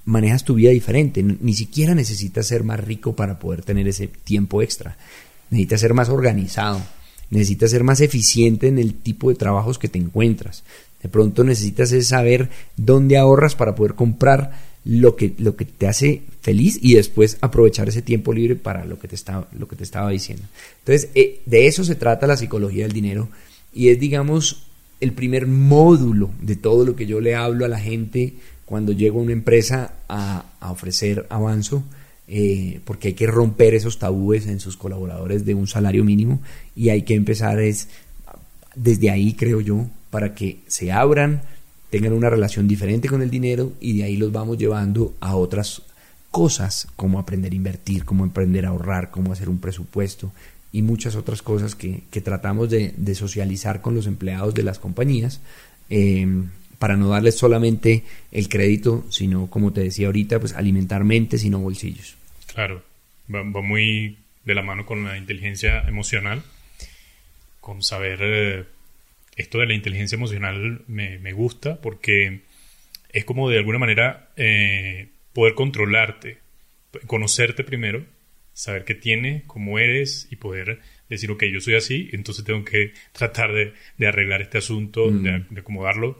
manejas tu vida diferente. Ni siquiera necesitas ser más rico para poder tener ese tiempo extra. Necesitas ser más organizado. Necesitas ser más eficiente en el tipo de trabajos que te encuentras. De pronto necesitas saber dónde ahorras para poder comprar lo que, lo que te hace feliz y después aprovechar ese tiempo libre para lo que te estaba, lo que te estaba diciendo. Entonces, eh, de eso se trata la psicología del dinero y es, digamos, el primer módulo de todo lo que yo le hablo a la gente cuando llego a una empresa a, ofrecer avanzo, eh, porque hay que romper esos tabúes en sus colaboradores de un salario mínimo y hay que empezar es desde ahí, creo yo, para que se abran, tengan una relación diferente con el dinero y de ahí los vamos llevando a otras cosas como aprender a invertir, como aprender a ahorrar, como hacer un presupuesto, y muchas otras cosas que, tratamos de, socializar con los empleados de las compañías em, para no darles solamente el crédito, sino, como te decía ahorita, pues alimentar mentes y no bolsillos. Claro, va, muy de la mano con la inteligencia emocional, con saber eh, esto de la inteligencia emocional me, me, gusta porque es como de alguna manera eh, poder controlarte, conocerte primero saber qué tienes, cómo eres y poder decir, ok, yo soy así, entonces tengo que tratar de, arreglar este asunto, de, acomodarlo.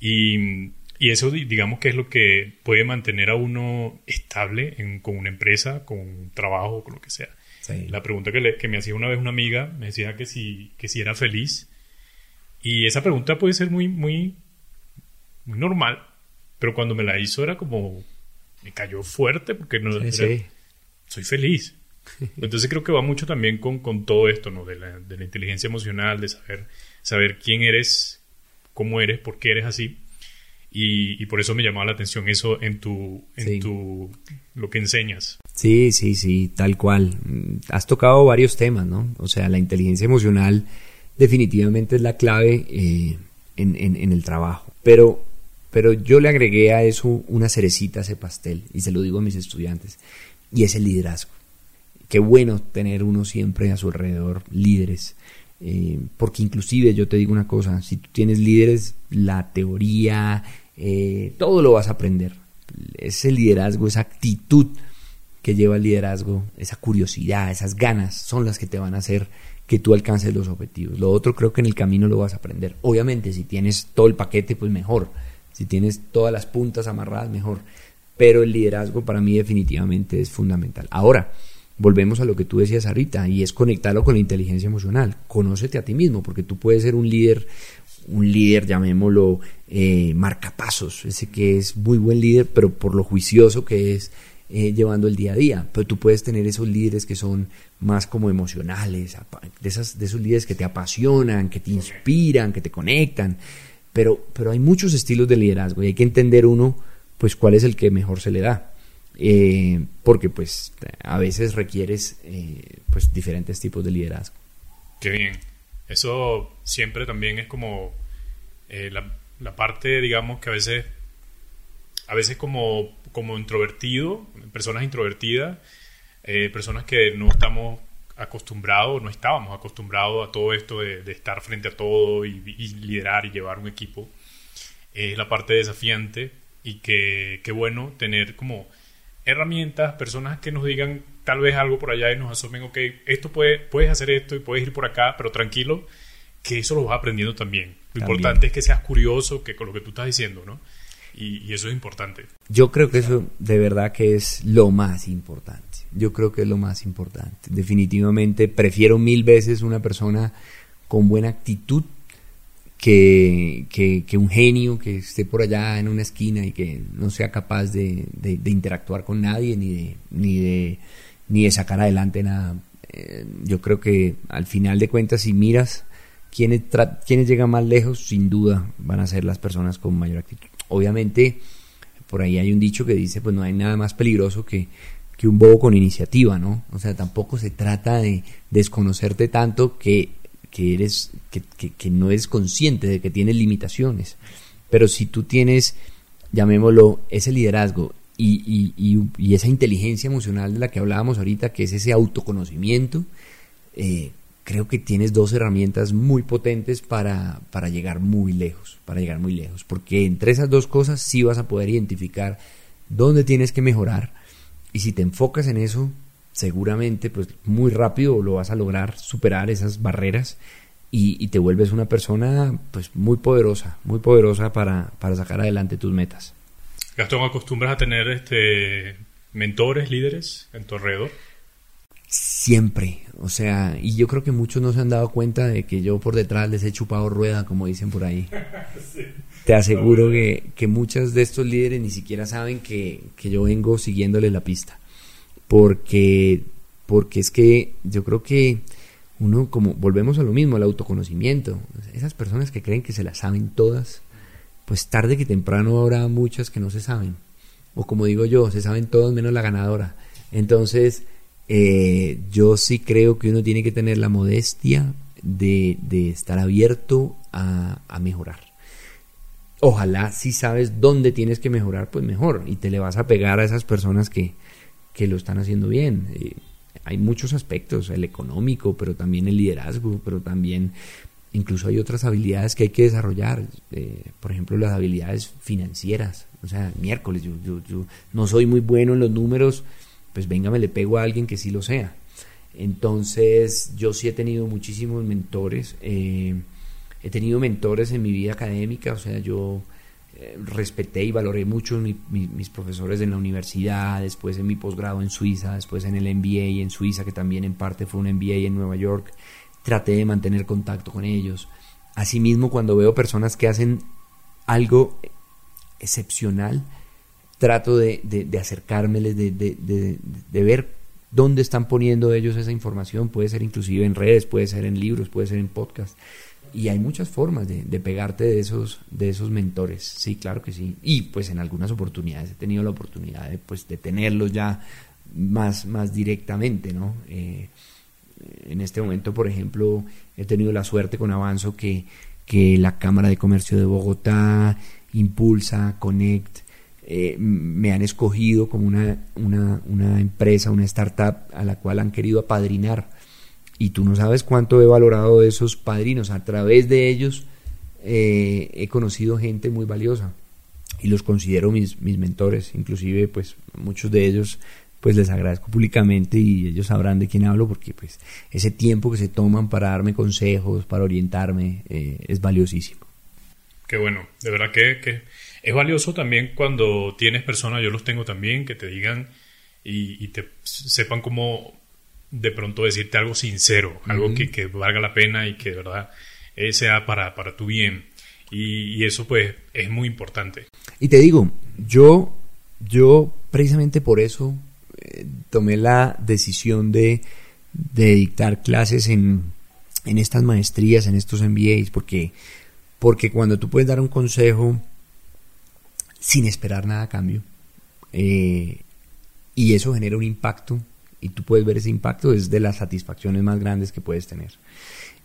Y, eso, digamos que es lo que puede mantener a uno estable con una empresa, con un trabajo, con lo que sea. La pregunta que, que, me hacía una vez una amiga, me decía que si, que si era feliz. Y esa pregunta puede ser muy, muy, muy normal, pero cuando me la hizo era como, me cayó fuerte porque no soy feliz. Entonces creo que va mucho también con, con todo esto, ¿no? De la, de la, inteligencia emocional, de saber, saber quién eres, cómo eres, por qué eres así. Y, y por eso me llamaba la atención eso en tu, en tu, lo que enseñas. Sí, sí, sí, tal cual. Has tocado varios temas, ¿no? O sea, la inteligencia emocional definitivamente es la clave eh, en, en, en el trabajo. Pero pero yo le agregué a eso una cerecita a ese pastel, y se lo digo a mis estudiantes, y es el liderazgo. Qué bueno tener uno siempre a su alrededor líderes, eh, porque inclusive yo te digo una cosa, si tú tienes líderes, la teoría, eh, todo lo vas a aprender. Ese liderazgo, esa actitud que lleva el liderazgo, esa curiosidad, esas ganas, son las que te van a hacer que tú alcances los objetivos. Lo otro creo que en el camino lo vas a aprender. Obviamente, si tienes todo el paquete, pues mejor si tienes todas las puntas amarradas, mejor. Pero el liderazgo para mí definitivamente es fundamental. Ahora, volvemos a lo que tú decías ahorita, y es conectarlo con la inteligencia emocional. Conócete a ti mismo, porque tú puedes ser un líder, un líder, llamémoslo, eh, marcapasos, ese que es muy buen líder, pero por lo juicioso que es eh, llevando el día a día. Pero tú puedes tener esos líderes que son más como emocionales, de, esas, de esos líderes que te apasionan, que te inspiran, que te conectan. Pero, pero hay muchos estilos de liderazgo y hay que entender uno, pues cuál es el que mejor se le da. Eh, porque pues a veces requieres eh, pues diferentes tipos de liderazgo. Qué bien. Eso siempre también es como eh, la, parte, digamos, que a veces, a veces como, como introvertido, personas introvertidas, personas que no estamos acostumbrado, no estábamos acostumbrados a todo esto de, estar frente a todo y, liderar y llevar un equipo. Es la parte desafiante y que, qué bueno tener como herramientas, personas que nos digan tal vez algo por allá y nos asumen, ok, esto puede, puedes hacer esto y puedes ir por acá, pero tranquilo, que eso lo vas aprendiendo también. Lo importante es que seas curioso que con lo que tú estás diciendo, ¿no? y eso es importante. Yo creo que eso de verdad que es lo más importante yo creo que es lo más importante. Definitivamente prefiero mil veces una persona con buena actitud que, un genio que esté por allá en una esquina y que no sea capaz de, interactuar con nadie ni de, ni de, ni de sacar adelante nada. Eh, yo creo que al final de cuentas, si miras quiénes, quiénes llegan más lejos, sin duda van a ser las personas con mayor actitud. Obviamente, por ahí hay un dicho que dice, pues no hay nada más peligroso que que un bobo con iniciativa, ¿no? O sea, tampoco se trata de desconocerte tanto que, que eres, que, que, no eres consciente de que tienes limitaciones. Pero si tú tienes, llamémoslo, ese liderazgo y, y, y, esa inteligencia emocional de la que hablábamos ahorita, que es ese autoconocimiento, eh, creo que tienes dos herramientas muy potentes para, para llegar muy lejos, para llegar muy lejos, porque entre esas dos cosas sí vas a poder identificar dónde tienes que mejorar y si te enfocas en eso, seguramente pues muy rápido lo vas a lograr superar esas barreras y, te vuelves una persona pues muy poderosa, muy poderosa para, para sacar adelante tus metas. Gastón, ¿acostumbras a tener este mentores, líderes en tu alrededor? Siempre, o sea, y yo creo que muchos no se han dado cuenta de que yo por detrás les he chupado rueda, como dicen por ahí. Te aseguro que, que muchos de estos líderes ni siquiera saben que, que yo vengo siguiéndole la pista. Porque, porque es que yo creo que uno, como volvemos a lo mismo, al autoconocimiento. Esas personas que creen que se las saben todas, pues tarde que temprano habrá muchas que no se saben. O como digo yo, se saben todas menos la ganadora. Entonces, eh, yo sí creo que uno tiene que tener la modestia de, estar abierto a, mejorar. Ojalá si sabes dónde tienes que mejorar, pues mejor. Y te le vas a pegar a esas personas que, lo están haciendo bien. Eh, hay muchos aspectos, el económico, pero también el liderazgo, pero también incluso hay otras habilidades que hay que desarrollar. Eh, por ejemplo, las habilidades financieras. O sea, miércoles, yo, yo, yo no soy muy bueno en los números, pues venga, me le pego a alguien que sí lo sea. Entonces, yo sí he tenido muchísimos mentores. Eh, he tenido mentores en mi vida académica, o sea, yo eh, respeté y valoré mucho mis profesores en la universidad, después en mi posgrado en Suiza, después en el MBA en Suiza, que también en parte fue un MBA en Nueva York. Traté de mantener contacto con ellos. Asimismo, cuando veo personas que hacen algo excepcional, trato de, de, acercármeles, de, de, ver dónde están poniendo ellos esa información. Puede ser inclusive en redes, puede ser en libros, puede ser en podcast. Y hay muchas formas de, pegarte de esos, de esos mentores. Sí, claro que sí. Y pues en algunas oportunidades he tenido la oportunidad de, pues, de tenerlos ya más, más directamente, ¿no? Eh, en este momento, por ejemplo, he tenido la suerte con Avanzo que, que la Cámara de Comercio de Bogotá, Impulsa, Connect, eh, me han escogido como una, una, empresa, una startup a la cual han querido apadrinar. Y tú no sabes cuánto he valorado de esos padrinos. A través de ellos eh, he conocido gente muy valiosa y los considero mis, mis mentores. Inclusive, pues muchos de ellos pues les agradezco públicamente y ellos sabrán de quién hablo porque pues ese tiempo que se toman para darme consejos, para orientarme, eh, es valiosísimo. Qué bueno, de verdad que, que es valioso también cuando tienes personas, yo los tengo también, que te digan y, te sepan cómo de pronto decirte algo sincero, algo que, valga la pena y que de verdad eh, sea para, para tu bien. Y, eso pues es muy importante. Y te digo, yo, yo precisamente por eso eh, tomé la decisión de, de dictar clases en, en estas maestrías, en estos MBAs, porque, porque cuando tú puedes dar un consejo sin esperar nada a cambio. Eh, y eso genera un impacto y tú puedes ver ese impacto es de las satisfacciones más grandes que puedes tener.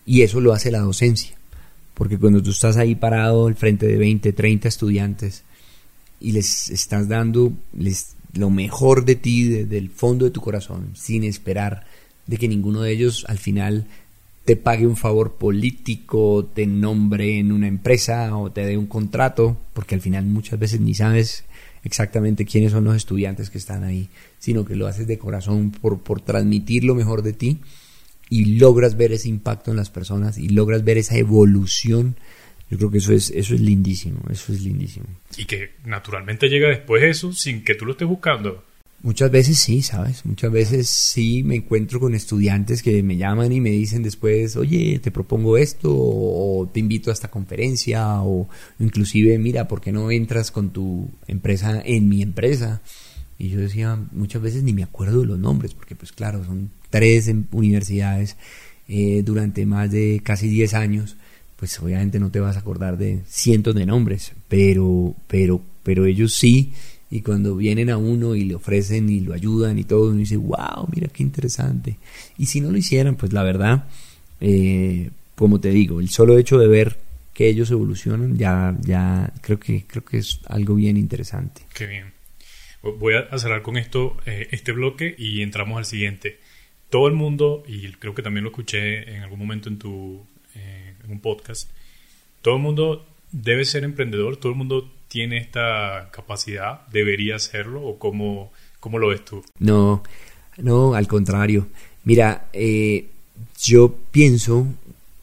Y eso lo hace la docencia, porque cuando tú estás ahí parado al frente de 20, 30 estudiantes y les estás dando les, lo mejor de ti desde el fondo de tu corazón, sin esperar de que ninguno de ellos al final te pague un favor político, te nombre en una empresa o te dé un contrato, porque al final muchas veces ni sabes exactamente quiénes son los estudiantes que están ahí, sino que lo haces de corazón por, por transmitir lo mejor de ti y logras ver ese impacto en las personas y logras ver esa evolución. Yo creo que eso es, eso es lindísimo, eso es lindísimo. Y que naturalmente llega después eso sin que tú lo estés buscando. Muchas veces sí, ¿sabes? Muchas veces sí me encuentro con estudiantes que me llaman y me dicen después, oye, te propongo esto, o te invito a esta conferencia, o inclusive, mira, ¿por qué no entras con tu empresa en mi empresa? Y yo decía, muchas veces ni me acuerdo de los nombres, porque pues claro, son tres universidades eh, durante más de casi 10 años, pues obviamente no te vas a acordar de cientos de nombres, pero, pero, pero ellos sí y cuando vienen a uno y le ofrecen y lo ayudan y todo, uno dice, wow, mira qué interesante. Y si no lo hicieran, pues la verdad, eh, como te digo, el solo hecho de ver que ellos evolucionan, ya, ya creo que, creo que es algo bien interesante. Qué bien. Voy a cerrar con esto, eh, este bloque y entramos al siguiente. Todo el mundo, y creo que también lo escuché en algún momento en tu eh, en un podcast, todo el mundo debe ser emprendedor, todo el mundo tiene esta capacidad? ¿Debería hacerlo o cómo, cómo lo ves tú? No, no, al contrario. Mira, eh, yo pienso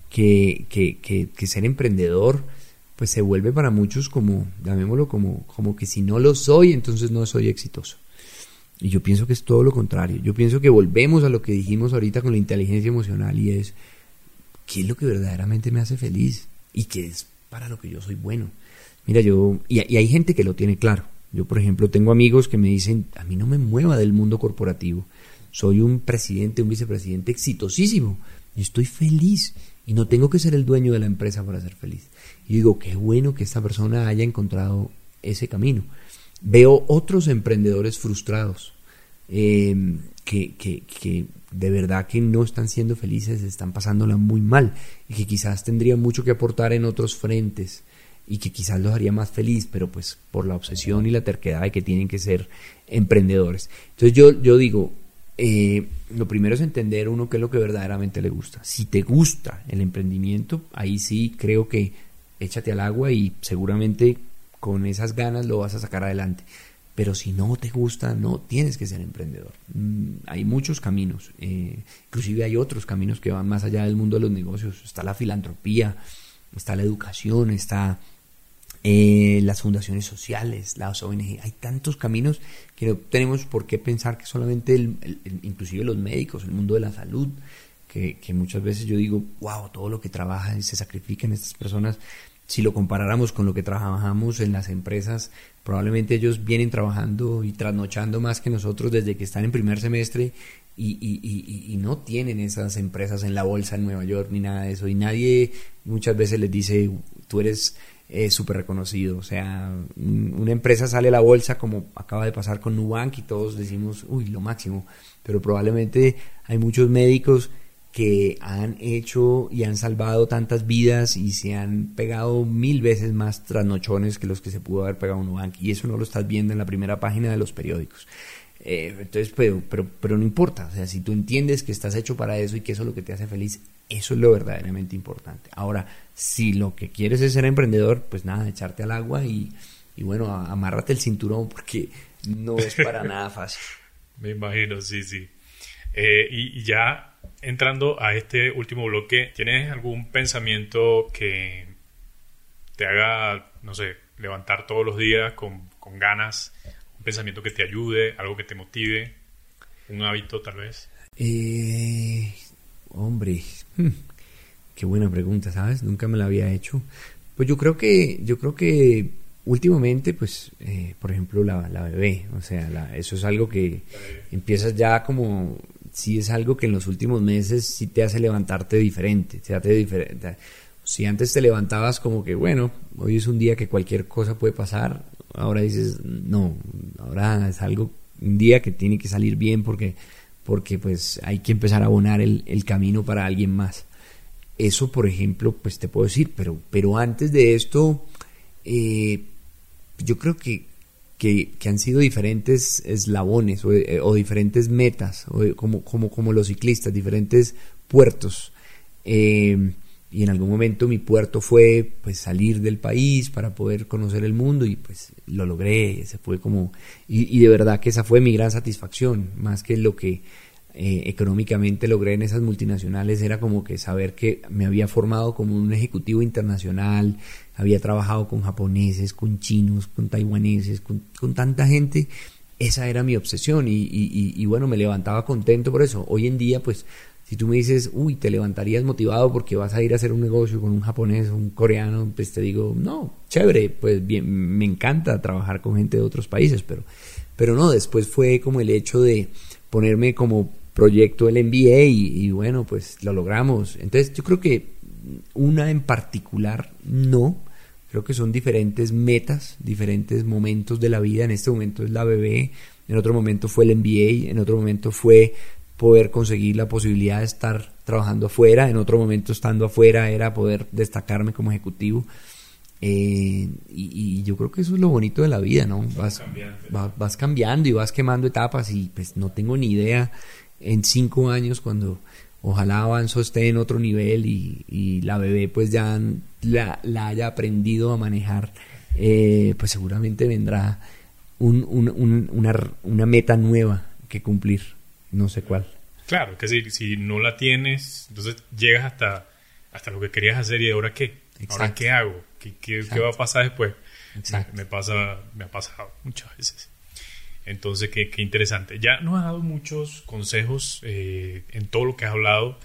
que, que, ser emprendedor pues se vuelve para muchos como, llamémoslo como, como que si no lo soy, entonces no soy exitoso. Y yo pienso que es todo lo contrario. Yo pienso que volvemos a lo que dijimos ahorita con la inteligencia emocional y es, ¿qué es lo que verdaderamente me hace feliz? Y qué es para lo que yo soy bueno. Mira, yo, y, hay gente que lo tiene claro. Yo, por ejemplo, tengo amigos que me dicen, a mí no me mueva del mundo corporativo. Soy un presidente, un vicepresidente exitosísimo. Y estoy feliz. Y no tengo que ser el dueño de la empresa para ser feliz. Y digo, qué bueno que esta persona haya encontrado ese camino. Veo otros emprendedores frustrados eh, que, que, que, de verdad que no están siendo felices, están pasándola muy mal y que quizás tendrían mucho que aportar en otros frentes y que quizás los haría más feliz, pero pues por la obsesión y la terquedad de que tienen que ser emprendedores. Entonces yo, yo digo, eh, lo primero es entender uno qué es lo que verdaderamente le gusta. Si te gusta el emprendimiento, ahí sí creo que échate al agua y seguramente con esas ganas lo vas a sacar adelante. Pero si no te gusta, no tienes que ser emprendedor. Mm, hay muchos caminos, eh, inclusive hay otros caminos que van más allá del mundo de los negocios. Está la filantropía, está la educación, está eh, las fundaciones sociales, las ONG. Hay tantos caminos que no tenemos por qué pensar que solamente, el, inclusive los médicos, el mundo de la salud, que, que, muchas veces yo digo, wow, todo lo que trabajan y se sacrifican estas personas, si lo comparáramos con lo que trabajamos en las empresas, probablemente ellos vienen trabajando y trasnochando más que nosotros desde que están en primer semestre y, y, no tienen esas empresas en la bolsa en Nueva York ni nada de eso. Y nadie muchas veces les dice, tú eres eh, súper reconocido. O sea, una empresa sale a la bolsa como acaba de pasar con Nubank y todos decimos, uy, lo máximo. Pero probablemente hay muchos médicos que han hecho y han salvado tantas vidas y se han pegado mil veces más trasnochones que los que se pudo haber pegado Nubank. Y eso no lo estás viendo en la primera página de los periódicos. Eh, entonces, pero, pero, pero no importa, o sea, si tú entiendes que estás hecho para eso y que eso es lo que te hace feliz, eso es lo verdaderamente importante. Ahora, si lo que quieres es ser emprendedor, pues nada, echarte al agua y, y bueno, amárrate el cinturón porque no es para nada fácil. Me imagino, sí, sí. Eh, y, ya entrando a este último bloque, ¿tienes algún pensamiento que te haga, no sé, levantar todos los días con, con ganas un pensamiento que te ayude, algo que te motive, un hábito tal vez? Eh, hombre, hmm, qué buena pregunta, ¿sabes? Nunca me la había hecho. Pues yo creo que, yo creo que últimamente, pues, eh, por ejemplo, la, la, bebé, o sea, eso es algo que empiezas ya como, si es algo que en los últimos meses sí te hace levantarte diferente, te hace diferente. Si antes te levantabas como que, bueno, hoy es un día que cualquier cosa puede pasar, ahora dices, no, ahora es algo, un día que tiene que salir bien porque, porque pues hay que empezar a abonar el, camino para alguien más. Eso, por ejemplo, pues te puedo decir, pero, pero antes de esto, eh, yo creo que, que, han sido diferentes eslabones o, eh, diferentes metas, como, como, como los ciclistas, diferentes puertos. Eh, y en algún momento mi puerto fue pues salir del país para poder conocer el mundo y pues lo logré, se fue como y, de verdad que esa fue mi gran satisfacción, más que lo que eh, económicamente logré en esas multinacionales era como que saber que me había formado como un ejecutivo internacional, había trabajado con japoneses, con chinos, con taiwaneses, con, tanta gente, esa era mi obsesión y, y bueno, me levantaba contento por eso. Hoy en día pues si tú me dices, uy, te levantarías motivado porque vas a ir a hacer un negocio con un japonés o un coreano, pues te digo, no, chévere, pues bien, me encanta trabajar con gente de otros países, pero, pero no, después fue como el hecho de ponerme como proyecto el MBA y, y bueno, pues lo logramos. Entonces yo creo que una en particular no, creo que son diferentes metas, diferentes momentos de la vida. En este momento es la bebé, en otro momento fue el MBA, en otro momento fue poder conseguir la posibilidad de estar trabajando afuera, en otro momento estando afuera era poder destacarme como ejecutivo. Eh, y, yo creo que eso es lo bonito de la vida, ¿no? Vas, vas, cambiando y vas quemando etapas y pues no tengo ni idea en cinco años cuando ojalá Avanzo esté en otro nivel y, la bebé pues ya la, haya aprendido a manejar, eh, pues seguramente vendrá un, una, una meta nueva que cumplir no sé cuál. Claro, que si, si no la tienes, entonces llegas hasta, hasta lo que querías hacer y ahora qué, ahora qué hago, qué, qué, va a pasar después. Me, pasa, me ha pasado muchas veces. Entonces, qué, qué interesante. Ya nos has dado muchos consejos eh, en todo lo que has hablado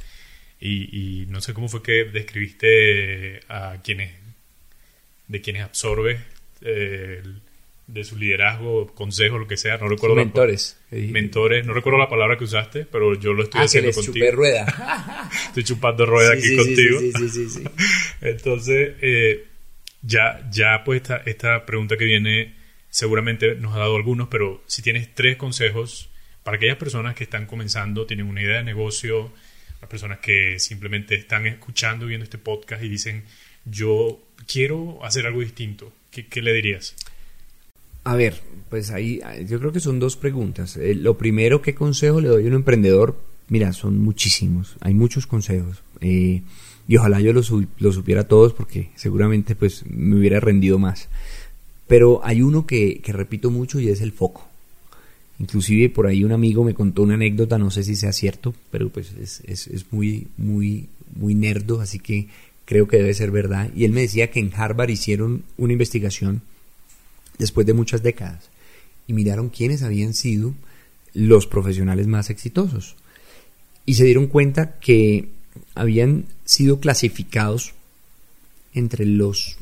y, y, no sé cómo fue que describiste a quienes, de quienes absorbes eh, de su liderazgo, consejo, lo que sea, no recuerdo. Mentores. mentores, no recuerdo la palabra que usaste, pero yo lo estoy ah, haciendo que contigo. rueda. estoy chupando rueda aquí contigo. Sí, sí, sí, Entonces, eh, ya, ya pues esta, esta pregunta que viene seguramente nos ha dado algunos, pero si tienes tres consejos para aquellas personas que están comenzando, tienen una idea de negocio, las personas que simplemente están escuchando, viendo este podcast y dicen, yo quiero hacer algo distinto, ¿qué, qué le dirías? A ver, pues ahí yo creo que son dos preguntas. Eh, lo primero, ¿qué consejo le doy a un emprendedor? Mira, son muchísimos, hay muchos consejos. Eh, y ojalá yo los, supiera todos porque seguramente pues me hubiera rendido más. Pero hay uno que, repito mucho y es el foco. Inclusive por ahí un amigo me contó una anécdota, no sé si sea cierto, pero pues es, es, es muy, muy, muy nerdo, así que creo que debe ser verdad. Y él me decía que en Harvard hicieron una investigación después de muchas décadas y miraron quiénes habían sido los profesionales más exitosos. Y se dieron cuenta que habían sido clasificados entre los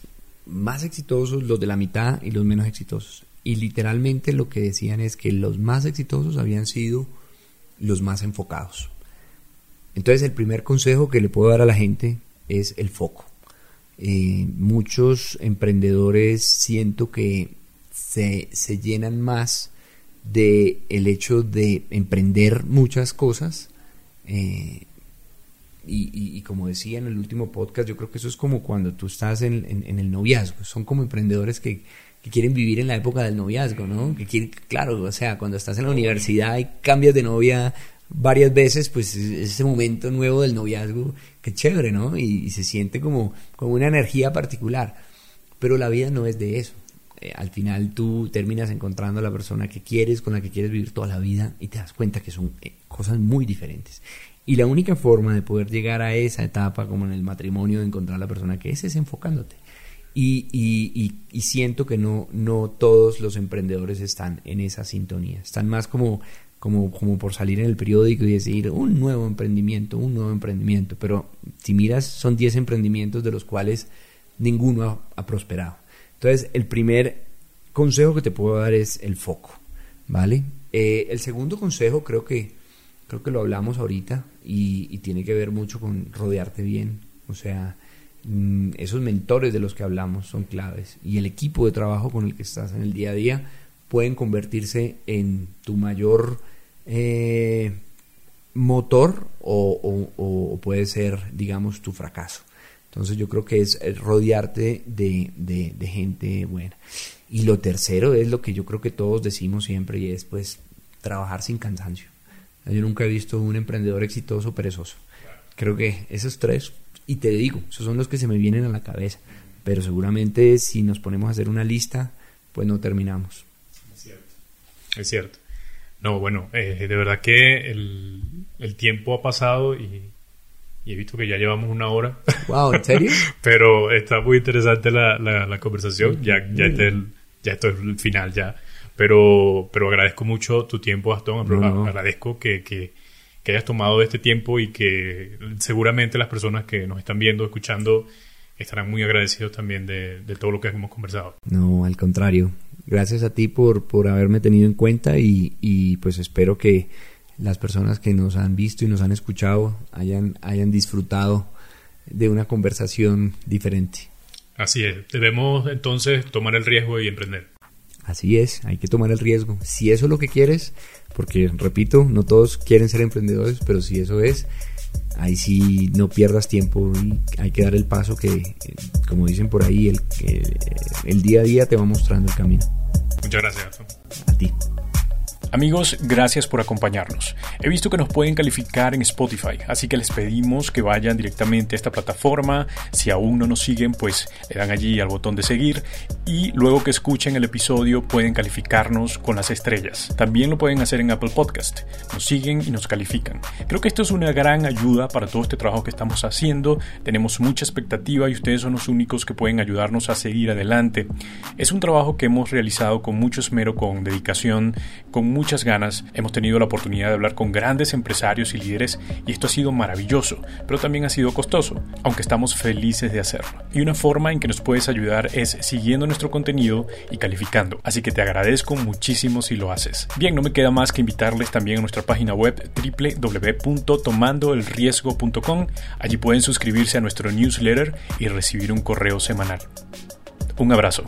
más exitosos, los de la mitad y los menos exitosos. Y literalmente lo que decían es que los más exitosos habían sido los más enfocados. Entonces el primer consejo que le puedo dar a la gente es el foco. Eh, muchos emprendedores siento que se, llenan más de el hecho de emprender muchas cosas eh, y, como decía en el último podcast, yo creo que eso es como cuando tú estás en, el noviazgo. Son como emprendedores que, quieren vivir en la época del noviazgo, ¿no? Que quieren, claro, o sea, cuando estás en la universidad y cambias de novia varias veces, pues es ese momento nuevo del noviazgo, que chévere, ¿no? Y, se siente como, como una energía particular. Pero la vida no es de eso. Eh, al final tú terminas encontrando a la persona que quieres, con la que quieres vivir toda la vida y te das cuenta que son eh, cosas muy diferentes. Y la única forma de poder llegar a esa etapa, como en el matrimonio, de encontrar a la persona que es, es enfocándote. Y, siento que no, no todos los emprendedores están en esa sintonía. Están más como, como, como por salir en el periódico y decir un nuevo emprendimiento, un nuevo emprendimiento. Pero si miras, son 10 emprendimientos de los cuales ninguno ha, prosperado. Entonces, el primer consejo que te puedo dar es el foco. ¿Vale? Eh, el segundo consejo creo que creo que lo hablamos ahorita y, tiene que ver mucho con rodearte bien. O sea, mm, esos mentores de los que hablamos son claves y el equipo de trabajo con el que estás en el día a día pueden convertirse en tu mayor eh, motor o, puede ser, digamos, tu fracaso. Entonces yo creo que es rodearte de, de, gente buena. Y lo tercero es lo que yo creo que todos decimos siempre y es pues trabajar sin cansancio. Yo nunca he visto un emprendedor exitoso perezoso. Creo que esos tres, y te digo, esos son los que se me vienen a la cabeza. Pero seguramente si nos ponemos a hacer una lista, pues no terminamos. Es cierto. Es cierto. No, bueno, eh, de verdad que el, tiempo ha pasado y, he visto que ya llevamos una hora. Wow, ¿en serio? Pero está muy interesante la, la, conversación. Ya, ya, el, ya esto es el final ya. Pero, pero agradezco mucho tu tiempo, Gastón. Agradezco que, que, hayas tomado este tiempo y que seguramente las personas que nos están viendo, escuchando, estarán muy agradecidos también de, todo lo que hemos conversado. No, al contrario. Gracias a ti por, por haberme tenido en cuenta y, y pues espero que las personas que nos han visto y nos han escuchado hayan, hayan disfrutado de una conversación diferente. Así es, debemos entonces tomar el riesgo y emprender. Así es, hay que tomar el riesgo. Si eso es lo que quieres, porque repito, no todos quieren ser emprendedores, pero si eso es, ahí sí no pierdas tiempo y hay que dar el paso que, eh, como dicen por ahí, el, el día a día te va mostrando el camino. Muchas gracias. A ti. Amigos, gracias por acompañarnos. He visto que nos pueden calificar en Spotify, así que les pedimos que vayan directamente a esta plataforma. Si aún no nos siguen, pues le dan allí al botón de seguir y luego que escuchen el episodio pueden calificarnos con las estrellas. También lo pueden hacer en Apple Podcast. Nos siguen y nos califican. Creo que esto es una gran ayuda para todo este trabajo que estamos haciendo. Tenemos mucha expectativa y ustedes son los únicos que pueden ayudarnos a seguir adelante. Es un trabajo que hemos realizado con mucho esmero, con dedicación, con mucho muchas ganas. Hemos tenido la oportunidad de hablar con grandes empresarios y líderes y esto ha sido maravilloso, pero también ha sido costoso, aunque estamos felices de hacerlo. Y una forma en que nos puedes ayudar es siguiendo nuestro contenido y calificando, así que te agradezco muchísimo si lo haces. Bien, no me queda más que invitarles también a nuestra página web www.tomandoelriesgo.com. Allí pueden suscribirse a nuestro newsletter y recibir un correo semanal. Un abrazo.